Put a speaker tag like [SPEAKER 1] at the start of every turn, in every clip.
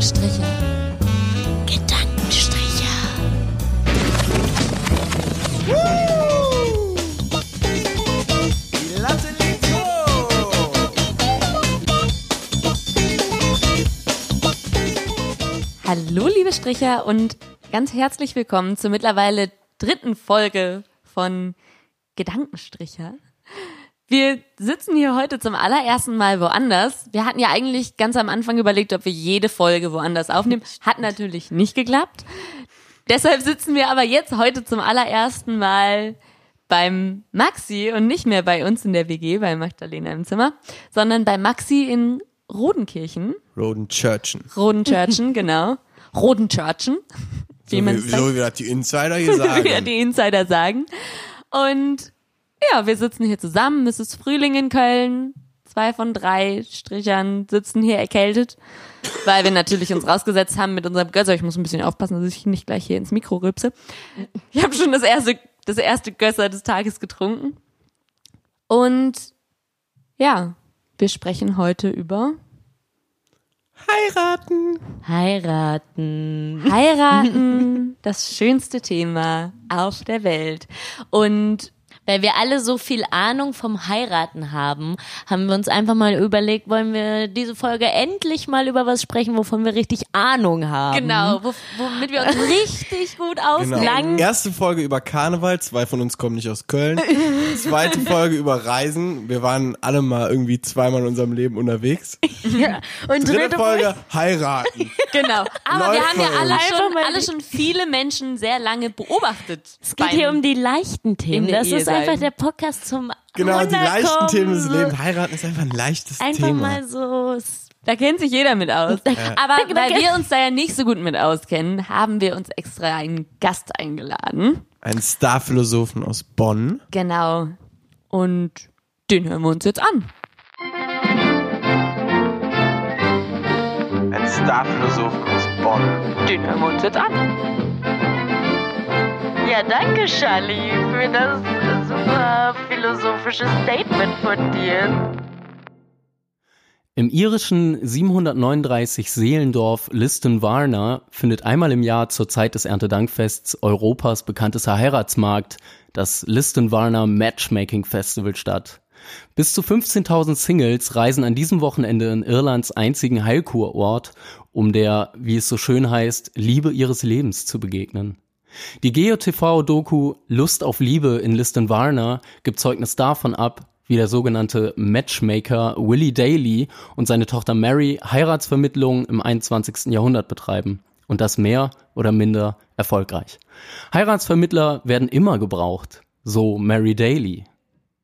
[SPEAKER 1] Gedankenstriche. Gedankenstriche.
[SPEAKER 2] Die Latte liegt hoch.
[SPEAKER 1] Hallo, liebe Stricher und ganz herzlich willkommen zur mittlerweile dritten Folge von Gedankenstricher. Wir sitzen hier heute zum allerersten Mal woanders. Wir hatten ja eigentlich ganz am Anfang überlegt, ob wir jede Folge woanders aufnehmen. Hat natürlich nicht geklappt. Deshalb sitzen wir aber jetzt heute zum allerersten Mal beim Maxi und nicht mehr bei uns in der WG, bei Magdalena im Zimmer, sondern bei Maxi in Rodenkirchen.
[SPEAKER 2] Rodenchurchen.
[SPEAKER 1] Rodenchurchen, genau. Rodenchurchen, wie
[SPEAKER 2] So
[SPEAKER 1] man
[SPEAKER 2] wie,
[SPEAKER 1] es
[SPEAKER 2] so wie das die Insider hier
[SPEAKER 1] wie
[SPEAKER 2] sagen.
[SPEAKER 1] die Insider sagen. Und ja, wir sitzen hier zusammen. Es ist Frühling in Köln. Zwei von drei Strichern sitzen hier erkältet, weil wir natürlich uns rausgesetzt haben mit unserem Gösser. Ich muss ein bisschen aufpassen, dass ich nicht gleich hier ins Mikro rübse. Ich habe schon das erste, das erste Gösser des Tages getrunken. Und ja, wir sprechen heute über
[SPEAKER 2] Heiraten.
[SPEAKER 1] Heiraten. Heiraten, das schönste Thema auf der Welt. Und
[SPEAKER 3] Weil wir alle so viel Ahnung vom Heiraten haben, haben wir uns einfach mal überlegt, wollen wir diese Folge endlich mal über was sprechen, wovon wir richtig Ahnung haben.
[SPEAKER 1] genau, wo, womit wir uns richtig gut
[SPEAKER 2] Genau.
[SPEAKER 1] auskennen.
[SPEAKER 2] Erste Folge über Karneval, zwei von uns kommen nicht aus Köln. Zweite Folge über Reisen. Wir waren alle mal irgendwie zweimal in unserem Leben unterwegs.
[SPEAKER 3] Ja. Und
[SPEAKER 2] Dritte
[SPEAKER 3] dritte
[SPEAKER 2] Folge heiraten.
[SPEAKER 1] Genau. Aber wir
[SPEAKER 2] Läuft
[SPEAKER 1] haben ja alle schon, alle schon viele Menschen sehr lange beobachtet.
[SPEAKER 3] Es geht hier um die leichten Themen. Das
[SPEAKER 1] Ehe
[SPEAKER 3] ist einfach
[SPEAKER 1] sein.
[SPEAKER 3] der Podcast zum
[SPEAKER 2] Genau, die leichten. Themen des Lebens. Heiraten ist einfach ein leichtes
[SPEAKER 3] Einfach
[SPEAKER 2] Thema.
[SPEAKER 3] mal so.
[SPEAKER 1] Da kennt sich jeder mit aus. Aber
[SPEAKER 3] Danke,
[SPEAKER 1] weil wir uns da ja nicht so gut mit auskennen, haben wir uns extra einen Gast eingeladen.
[SPEAKER 2] Ein Starphilosophen aus Bonn.
[SPEAKER 1] Genau. Und den hören wir uns jetzt an.
[SPEAKER 2] Ein Starphilosophen aus Bonn.
[SPEAKER 1] Den hören wir uns jetzt an.
[SPEAKER 3] Ja, danke, Charlie, für das super philosophische Statement von dir.
[SPEAKER 4] Im irischen 739 Seelendorf Liston-Varna findet einmal im Jahr zur Zeit des Erntedankfests Europas bekanntester Heiratsmarkt, das Liston-Varna Matchmaking Festival statt. Bis zu 15.000 Singles reisen an diesem Wochenende in Irlands einzigen Heilkurort, um der, wie es so schön heißt, Liebe ihres Lebens zu begegnen. Die GeoTV-Doku Lust auf Liebe in Liston-Varna gibt Zeugnis davon ab, wie der sogenannte Matchmaker Willie Daly und seine Tochter Mary Heiratsvermittlung im 21. Jahrhundert betreiben. Und das mehr oder minder erfolgreich. Heiratsvermittler werden immer gebraucht, so Mary Daly.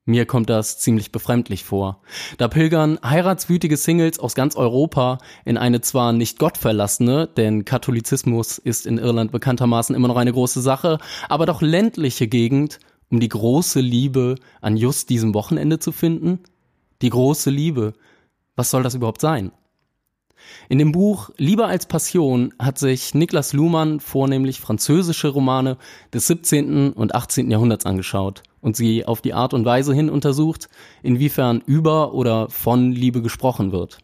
[SPEAKER 4] Mir kommt das ziemlich befremdlich vor. Da pilgern heiratswütige Singles aus ganz Europa in eine zwar nicht gottverlassene, denn Katholizismus ist in Irland bekanntermaßen immer noch eine große Sache, aber doch ländliche Gegend, um die große Liebe an just diesem Wochenende zu finden? Die große Liebe. Was soll das überhaupt sein? In dem Buch Liebe als Passion hat sich Niklas Luhmann vornehmlich französische Romane des 17. und 18. Jahrhunderts angeschaut und sie auf die Art und Weise hin untersucht, inwiefern über oder von Liebe gesprochen wird.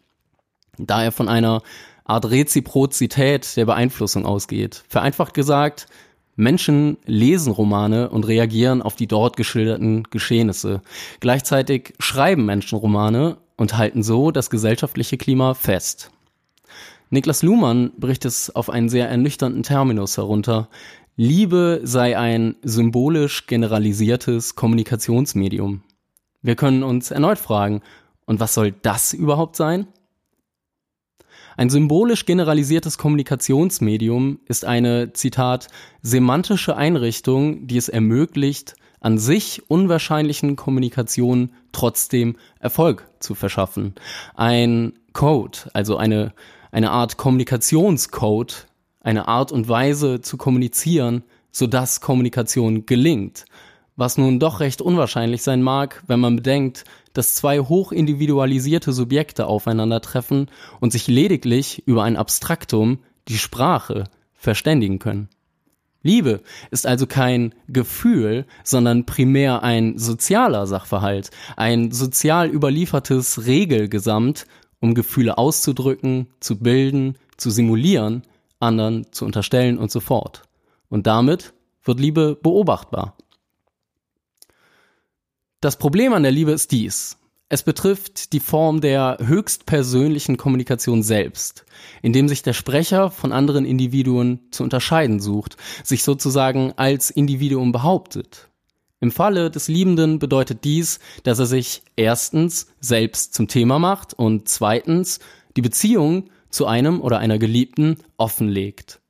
[SPEAKER 4] Da er von einer Art Reziprozität der Beeinflussung ausgeht. Vereinfacht gesagt, Menschen lesen Romane und reagieren auf die dort geschilderten Geschehnisse. Gleichzeitig schreiben Menschen Romane und halten so das gesellschaftliche Klima fest. Niklas Luhmann bricht es auf einen sehr ernüchternden Terminus herunter. Liebe sei ein symbolisch generalisiertes Kommunikationsmedium. Wir können uns erneut fragen, und was soll das überhaupt sein? Ein symbolisch generalisiertes Kommunikationsmedium ist eine, Zitat, semantische Einrichtung, die es ermöglicht, an sich unwahrscheinlichen Kommunikationen trotzdem Erfolg zu verschaffen. Ein Code, also eine, eine Art Kommunikationscode, eine Art und Weise zu kommunizieren, sodass Kommunikation gelingt. Was nun doch recht unwahrscheinlich sein mag, wenn man bedenkt, dass zwei hochindividualisierte Subjekte aufeinandertreffen und sich lediglich über ein Abstraktum, die Sprache, verständigen können. Liebe ist also kein Gefühl, sondern primär ein sozialer Sachverhalt, ein sozial überliefertes Regelgesamt, um Gefühle auszudrücken, zu bilden, zu simulieren, anderen zu unterstellen und so fort. Und damit wird Liebe beobachtbar. Das Problem an der Liebe ist dies. Es betrifft die Form der höchstpersönlichen Kommunikation selbst, indem sich der Sprecher von anderen Individuen zu unterscheiden sucht, sich sozusagen als Individuum behauptet. Im Falle des Liebenden bedeutet dies, dass er sich erstens selbst zum Thema macht und zweitens die Beziehung zu einem oder einer Geliebten offenlegt.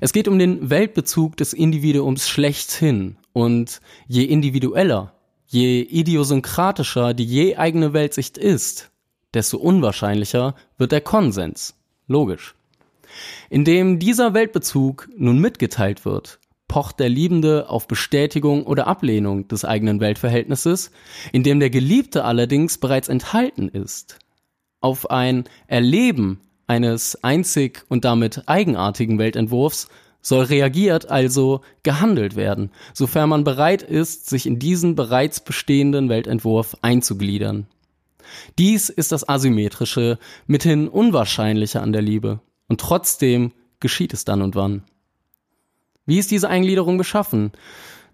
[SPEAKER 4] Es geht um den Weltbezug des Individuums schlechthin und je individueller, je idiosynkratischer die je eigene Weltsicht ist, desto unwahrscheinlicher wird der Konsens. Logisch. Indem dieser Weltbezug nun mitgeteilt wird, pocht der Liebende auf Bestätigung oder Ablehnung des eigenen Weltverhältnisses, indem der Geliebte allerdings bereits enthalten ist. Auf ein Erleben eines einzig und damit eigenartigen Weltentwurfs soll reagiert, also gehandelt werden, sofern man bereit ist, sich in diesen bereits bestehenden Weltentwurf einzugliedern. Dies ist das Asymmetrische, mithin Unwahrscheinliche an der Liebe. Und trotzdem geschieht es dann und wann. Wie ist diese Eingliederung beschaffen?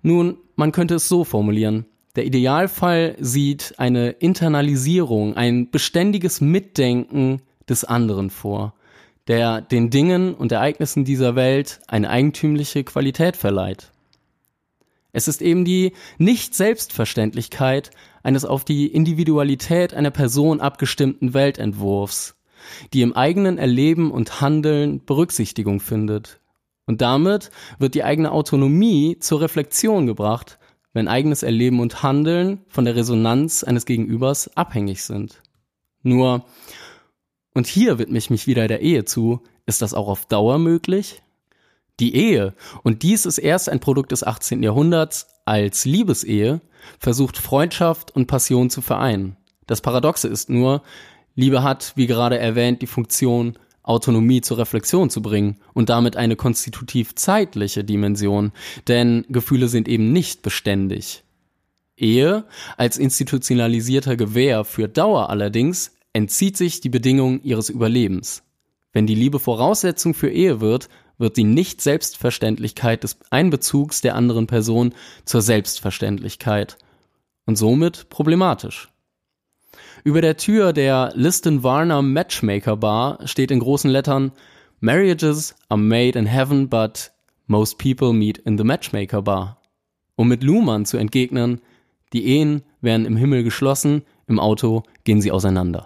[SPEAKER 4] Nun, man könnte es so formulieren. Der Idealfall sieht eine Internalisierung, ein beständiges Mitdenken des anderen vor, der den Dingen und Ereignissen dieser Welt eine eigentümliche Qualität verleiht. Es ist eben die Nicht-Selbstverständlichkeit eines auf die Individualität einer Person abgestimmten Weltentwurfs, die im eigenen Erleben und Handeln Berücksichtigung findet. Und damit wird die eigene Autonomie zur Reflexion gebracht, wenn eigenes Erleben und Handeln von der Resonanz eines Gegenübers abhängig sind. Nur und hier widme ich mich wieder der Ehe zu. Ist das auch auf Dauer möglich? Die Ehe, und dies ist erst ein Produkt des 18. Jahrhunderts als Liebesehe, versucht Freundschaft und Passion zu vereinen. Das Paradoxe ist nur, Liebe hat, wie gerade erwähnt, die Funktion, Autonomie zur Reflexion zu bringen und damit eine konstitutiv zeitliche Dimension, denn Gefühle sind eben nicht beständig. Ehe als institutionalisierter Gewähr für Dauer allerdings entzieht sich die Bedingung ihres Überlebens. Wenn die Liebe Voraussetzung für Ehe wird, wird die Nicht-Selbstverständlichkeit des Einbezugs der anderen Person zur Selbstverständlichkeit und somit problematisch. Über der Tür der Liston Warner Matchmaker Bar steht in großen Lettern Marriages are made in heaven, but most people meet in the Matchmaker Bar. Um mit Luhmann zu entgegnen, die Ehen werden im Himmel geschlossen, im Auto gehen sie auseinander.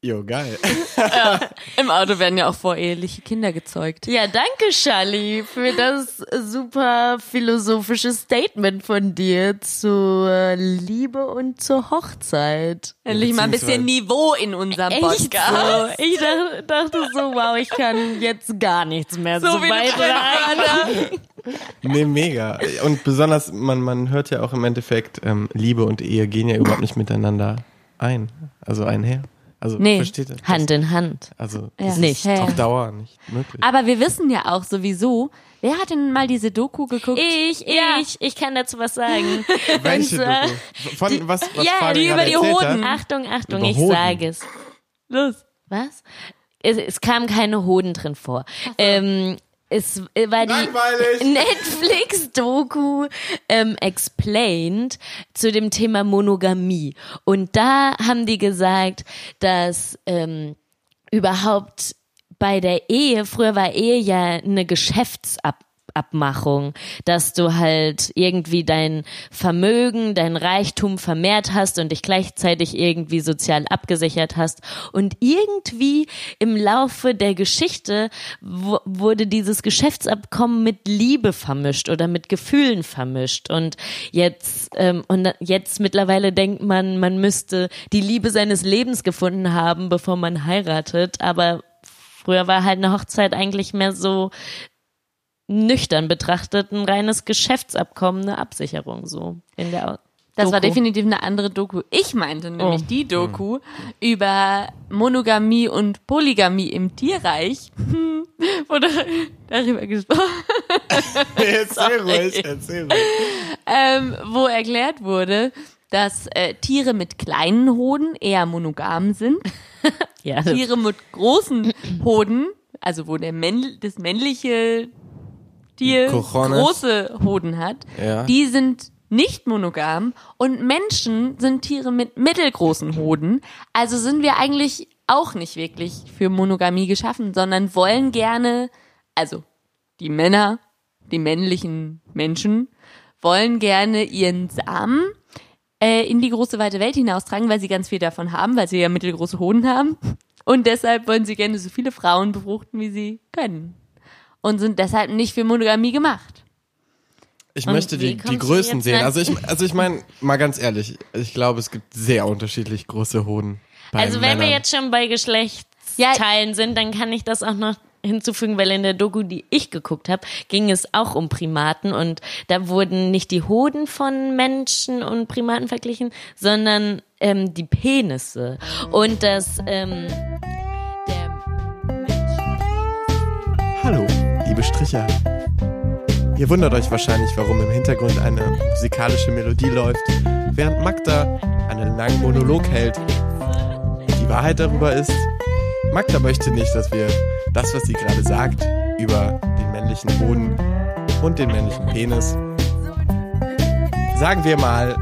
[SPEAKER 2] Jo, geil.
[SPEAKER 1] Im Auto werden ja auch voreheliche Kinder gezeugt.
[SPEAKER 3] Ja, danke, Charlie, für das super philosophische Statement von dir zur Liebe und zur Hochzeit.
[SPEAKER 1] Endlich mal ein bisschen Niveau in unserem
[SPEAKER 3] Echt
[SPEAKER 1] Podcast.
[SPEAKER 3] so? Ich dachte, dachte so, wow, ich kann jetzt gar nichts mehr
[SPEAKER 1] So wie
[SPEAKER 3] beitragen.
[SPEAKER 2] Nee, mega. Und besonders, man, man hört ja auch im Endeffekt, ähm, Liebe und Ehe gehen ja überhaupt nicht miteinander ein. Also einher. Also
[SPEAKER 1] Nee.
[SPEAKER 2] versteht ihr? das?
[SPEAKER 3] Hand in Hand.
[SPEAKER 2] Also
[SPEAKER 1] Ja.
[SPEAKER 3] Nicht.
[SPEAKER 2] ist auf Dauer nicht möglich.
[SPEAKER 1] Aber wir wissen ja auch sowieso, wer hat denn mal diese Doku geguckt?
[SPEAKER 3] Ich,
[SPEAKER 1] Ja.
[SPEAKER 3] ich, ich kann dazu was sagen.
[SPEAKER 2] Welche Doku? Von was, was
[SPEAKER 3] ja,
[SPEAKER 2] Fabi
[SPEAKER 1] die über die Hoden.
[SPEAKER 2] Hat?
[SPEAKER 3] Achtung, Achtung,
[SPEAKER 2] Über
[SPEAKER 3] ich
[SPEAKER 2] Hoden.
[SPEAKER 3] sage es.
[SPEAKER 1] Los.
[SPEAKER 3] Was? Es, es kamen keine Hoden drin vor. Ähm, es war die
[SPEAKER 2] Langweilig.
[SPEAKER 3] Netflix-Doku ähm, Explained zu dem Thema Monogamie. Und da haben die gesagt, dass ähm, überhaupt bei der Ehe, früher war Ehe ja eine Geschäftsabmachung, dass du halt irgendwie dein Vermögen, dein Reichtum vermehrt hast und dich gleichzeitig irgendwie sozial abgesichert hast. Und irgendwie im Laufe der Geschichte wurde dieses Geschäftsabkommen mit Liebe vermischt oder mit Gefühlen vermischt. Und jetzt, ähm, und jetzt mittlerweile denkt man, man müsste die Liebe seines Lebens gefunden haben, bevor man heiratet. Aber früher war halt eine Hochzeit eigentlich mehr so nüchtern betrachtet ein reines Geschäftsabkommen, eine Absicherung so in der
[SPEAKER 1] Das war
[SPEAKER 3] Doku.
[SPEAKER 1] definitiv eine andere Doku. Ich meinte nämlich
[SPEAKER 3] Oh.
[SPEAKER 1] die Doku über Monogamie und Polygamie im Tierreich. Wurde darüber gesprochen,
[SPEAKER 2] Erzähl ruhig, erzähl ruhig.
[SPEAKER 1] ähm, wo erklärt wurde, dass äh, Tiere mit kleinen Hoden eher monogam sind
[SPEAKER 3] Ja,
[SPEAKER 1] Tiere mit großen Hoden, also wo der Männ das männliche Tier
[SPEAKER 2] Cojones.
[SPEAKER 1] große Hoden hat,
[SPEAKER 2] Ja.
[SPEAKER 1] die sind nicht monogam und Menschen sind Tiere mit mittelgroßen Hoden. Also sind wir eigentlich auch nicht wirklich für Monogamie geschaffen, sondern wollen gerne, also die Männer, die männlichen Menschen, wollen gerne ihren Samen äh, in die große weite Welt hinaustragen, weil sie ganz viel davon haben, weil sie ja mittelgroße Hoden haben. Und deshalb wollen sie gerne so viele Frauen befruchten, wie sie können. Und sind deshalb nicht für Monogamie gemacht.
[SPEAKER 2] Ich
[SPEAKER 3] Und
[SPEAKER 2] möchte die, die Größen sehen. Also ich, also ich meine, mal ganz ehrlich, ich glaube, es gibt sehr unterschiedlich große Hoden. Bei
[SPEAKER 3] Also wenn wir jetzt schon bei Geschlechtsteilen sind, dann kann ich das auch noch hinzufügen, weil in der Doku, die ich geguckt habe, ging es auch um Primaten und da wurden nicht die Hoden von Menschen und Primaten verglichen, sondern ähm, die Penisse und das ähm,
[SPEAKER 2] liebe Stricher. Ihr wundert euch wahrscheinlich, warum im Hintergrund eine musikalische Melodie läuft, während Magda einen langen Monolog hält. Die Wahrheit darüber ist, Magda möchte nicht, dass wir das, was sie gerade sagt, über den männlichen Hoden und den männlichen Penis, sagen wir mal,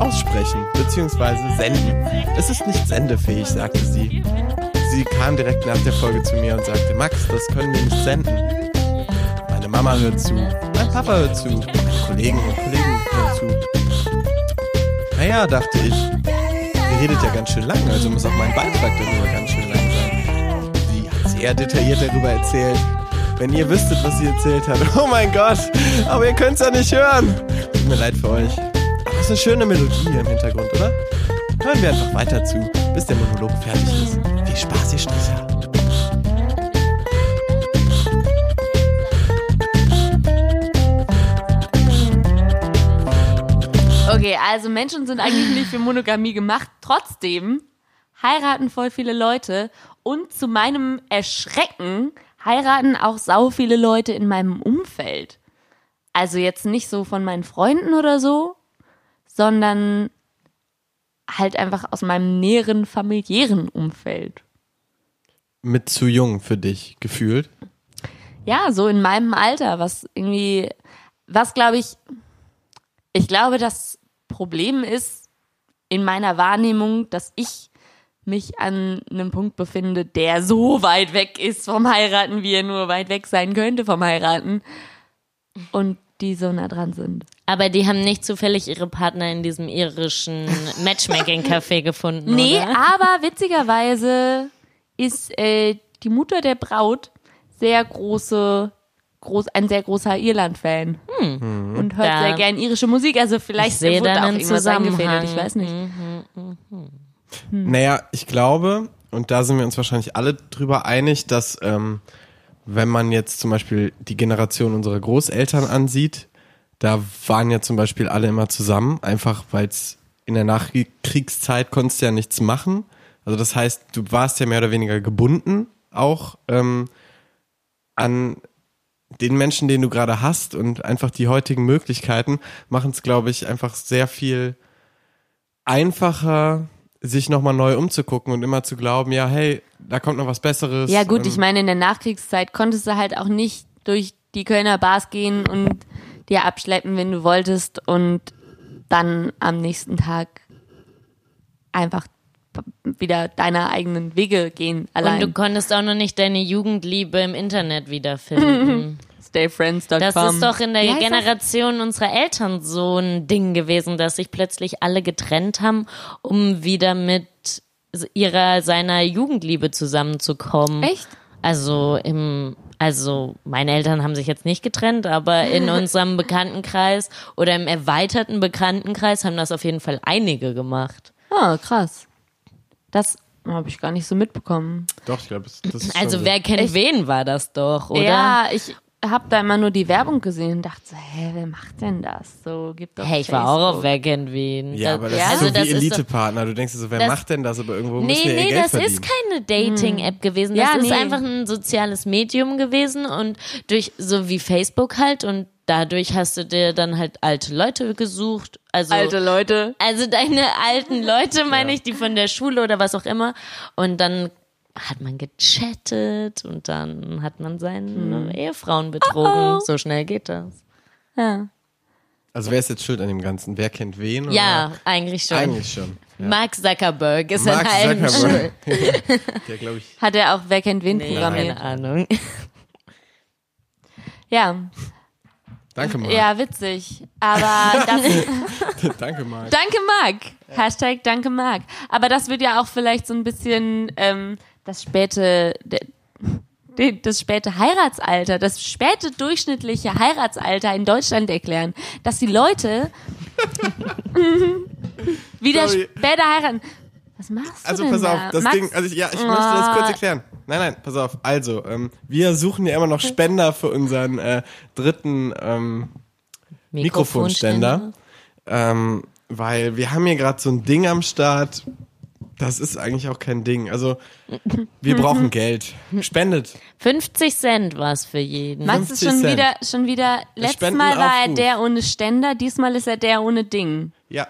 [SPEAKER 2] aussprechen bzw. senden. Es ist nicht sendefähig, sagte sie. Sie kam direkt nach der Folge zu mir und sagte, Max, das können wir nicht senden. Mama hört zu, mein Papa hört zu, Kollegen und Kollegen hören zu. Naja, dachte ich, ihr redet ja ganz schön lang, also muss auch mein Beitrag darüber ganz schön lang sein. Sie hat sehr detailliert darüber erzählt. Wenn ihr wüsstet, was sie erzählt hat. Oh mein Gott, aber ihr könnt's ja nicht hören. Tut mir leid für euch. Aber es ist eine schöne Melodie hier im Hintergrund, oder? Hören wir einfach weiter zu, bis der Monolog fertig ist. Viel Spaß, ihr Stricher.
[SPEAKER 1] Okay, also Menschen sind eigentlich nicht für Monogamie gemacht. Trotzdem heiraten voll viele Leute und zu meinem Erschrecken heiraten auch sau viele Leute in meinem Umfeld. Also jetzt nicht so von meinen Freunden oder so, sondern halt einfach aus meinem näheren familiären Umfeld.
[SPEAKER 2] Mit zu jung für dich gefühlt.
[SPEAKER 1] Ja, so in meinem Alter, was irgendwie, was glaube ich, ich glaube, das Problem ist in meiner Wahrnehmung, dass ich mich an einem Punkt befinde, der so weit weg ist vom Heiraten, wie er nur weit weg sein könnte vom Heiraten. Und die so nah dran sind.
[SPEAKER 3] Aber die haben nicht zufällig ihre Partner in diesem irischen Matchmaking-Café gefunden,
[SPEAKER 1] Nee,
[SPEAKER 3] oder?
[SPEAKER 1] aber witzigerweise ist äh, die Mutter der Braut sehr große, groß, ein sehr großer Irland-Fan. Und hört
[SPEAKER 3] Da-
[SPEAKER 1] sehr gern irische Musik. Also vielleicht wurde
[SPEAKER 3] da
[SPEAKER 1] auch irgendwas eingefädelt, ich weiß nicht.
[SPEAKER 2] Naja, ich glaube, und da sind wir uns wahrscheinlich alle drüber einig, dass ähm, wenn man jetzt zum Beispiel die Generation unserer Großeltern ansieht, da waren ja zum Beispiel alle immer zusammen, einfach weil es in der Nachkriegszeit konntest du ja nichts machen. Also das heißt, du warst ja mehr oder weniger gebunden auch ähm, an den Menschen, den du gerade hast und einfach die heutigen Möglichkeiten machen es, glaube ich, einfach sehr viel einfacher, sich nochmal neu umzugucken und immer zu glauben, ja, hey, da kommt noch was Besseres.
[SPEAKER 1] Ja gut,
[SPEAKER 2] Ähm,
[SPEAKER 1] ich meine, in der Nachkriegszeit konntest du halt auch nicht durch die Kölner Bars gehen und dir abschleppen, wenn du wolltest und dann am nächsten Tag einfach wieder deine eigenen Wege gehen allein.
[SPEAKER 3] Und du konntest auch noch nicht deine Jugendliebe im Internet wiederfinden.
[SPEAKER 1] Stayfriends.com.
[SPEAKER 3] Das ist doch in der
[SPEAKER 1] das?
[SPEAKER 3] Generation unserer Eltern so ein Ding gewesen, dass sich plötzlich alle getrennt haben, um wieder mit ihrer, seiner Jugendliebe zusammenzukommen.
[SPEAKER 1] Echt?
[SPEAKER 3] Also im, also meine Eltern haben sich jetzt nicht getrennt, aber in unserem Bekanntenkreis oder im erweiterten Bekanntenkreis haben das auf jeden Fall einige gemacht.
[SPEAKER 1] Ah, krass. Das habe ich gar nicht so mitbekommen.
[SPEAKER 2] Doch, ich glaube, das, das ist
[SPEAKER 3] Also
[SPEAKER 2] schon
[SPEAKER 3] wer kennt wen war das doch, oder?
[SPEAKER 1] Ja, ich habe da immer nur die Werbung gesehen und dachte so, hä, wer macht denn das? So, gibt doch
[SPEAKER 3] Hey, ich war auch auf. Weg in Wien.
[SPEAKER 2] Ja, aber das
[SPEAKER 1] ja,
[SPEAKER 2] ist
[SPEAKER 3] also
[SPEAKER 2] so
[SPEAKER 3] das
[SPEAKER 2] wie Elite-Partner. Du denkst dir so, wer
[SPEAKER 3] Das-
[SPEAKER 2] macht denn das? Aber irgendwo müssen
[SPEAKER 3] Nee,
[SPEAKER 2] wir ihr
[SPEAKER 3] nee,
[SPEAKER 2] Geld
[SPEAKER 3] das
[SPEAKER 2] verdienen.
[SPEAKER 3] ist keine Dating-App gewesen. Das
[SPEAKER 1] Ja,
[SPEAKER 3] ist
[SPEAKER 1] nee.
[SPEAKER 3] einfach ein soziales Medium gewesen und durch, so wie Facebook halt und dadurch hast du dir dann halt alte Leute gesucht. Also,
[SPEAKER 1] Alte Leute.
[SPEAKER 3] also deine alten Leute, meine ich, die von der Schule oder was auch immer. Und dann hat man gechattet und dann hat man seine Ehefrauen betrogen. So schnell geht das.
[SPEAKER 1] Ja.
[SPEAKER 2] Also wer ist jetzt schuld an dem Ganzen? Wer kennt wen?
[SPEAKER 3] Ja,
[SPEAKER 2] Oder?
[SPEAKER 3] eigentlich schon.
[SPEAKER 2] Eigentlich schon. Ja.
[SPEAKER 3] Mark Zuckerberg ist
[SPEAKER 2] Mark
[SPEAKER 3] an allem schuld.
[SPEAKER 2] Zuckerberg. Der glaube ich.
[SPEAKER 1] Hat er auch Wer kennt wen
[SPEAKER 3] Nee,
[SPEAKER 1] programmiert?
[SPEAKER 3] keine Ahnung.
[SPEAKER 1] Ja.
[SPEAKER 2] Danke, Mark.
[SPEAKER 1] Ja, witzig. Aber das,
[SPEAKER 2] Danke, Mark.
[SPEAKER 1] danke Marc. Hashtag danke Marc. Aber das wird ja auch vielleicht so ein bisschen ähm, das späte, de, de, das späte Heiratsalter, das späte durchschnittliche Heiratsalter in Deutschland erklären, dass die Leute wieder
[SPEAKER 2] Sorry.
[SPEAKER 1] später heiraten. Was machst du
[SPEAKER 2] Also
[SPEAKER 1] denn
[SPEAKER 2] pass
[SPEAKER 1] da?
[SPEAKER 2] auf, das
[SPEAKER 1] Max?
[SPEAKER 2] Ding, also ich, ja, ich möchte das kurz
[SPEAKER 1] Ah.
[SPEAKER 2] erklären. Nein, nein, pass auf. Also, ähm, wir suchen ja immer noch Spender für unseren äh, dritten ähm, Mikrofonständer. Ähm, weil wir haben hier gerade so ein Ding am Start. Das ist eigentlich auch kein Ding. Also, wir brauchen Geld. Spendet.
[SPEAKER 3] 50 Cent war's für jeden.
[SPEAKER 1] Max ist
[SPEAKER 2] 50
[SPEAKER 1] schon
[SPEAKER 2] Cent.
[SPEAKER 1] wieder, schon wieder, letztes Mal war er der ohne Ständer, diesmal ist er der ohne Ding.
[SPEAKER 2] Ja.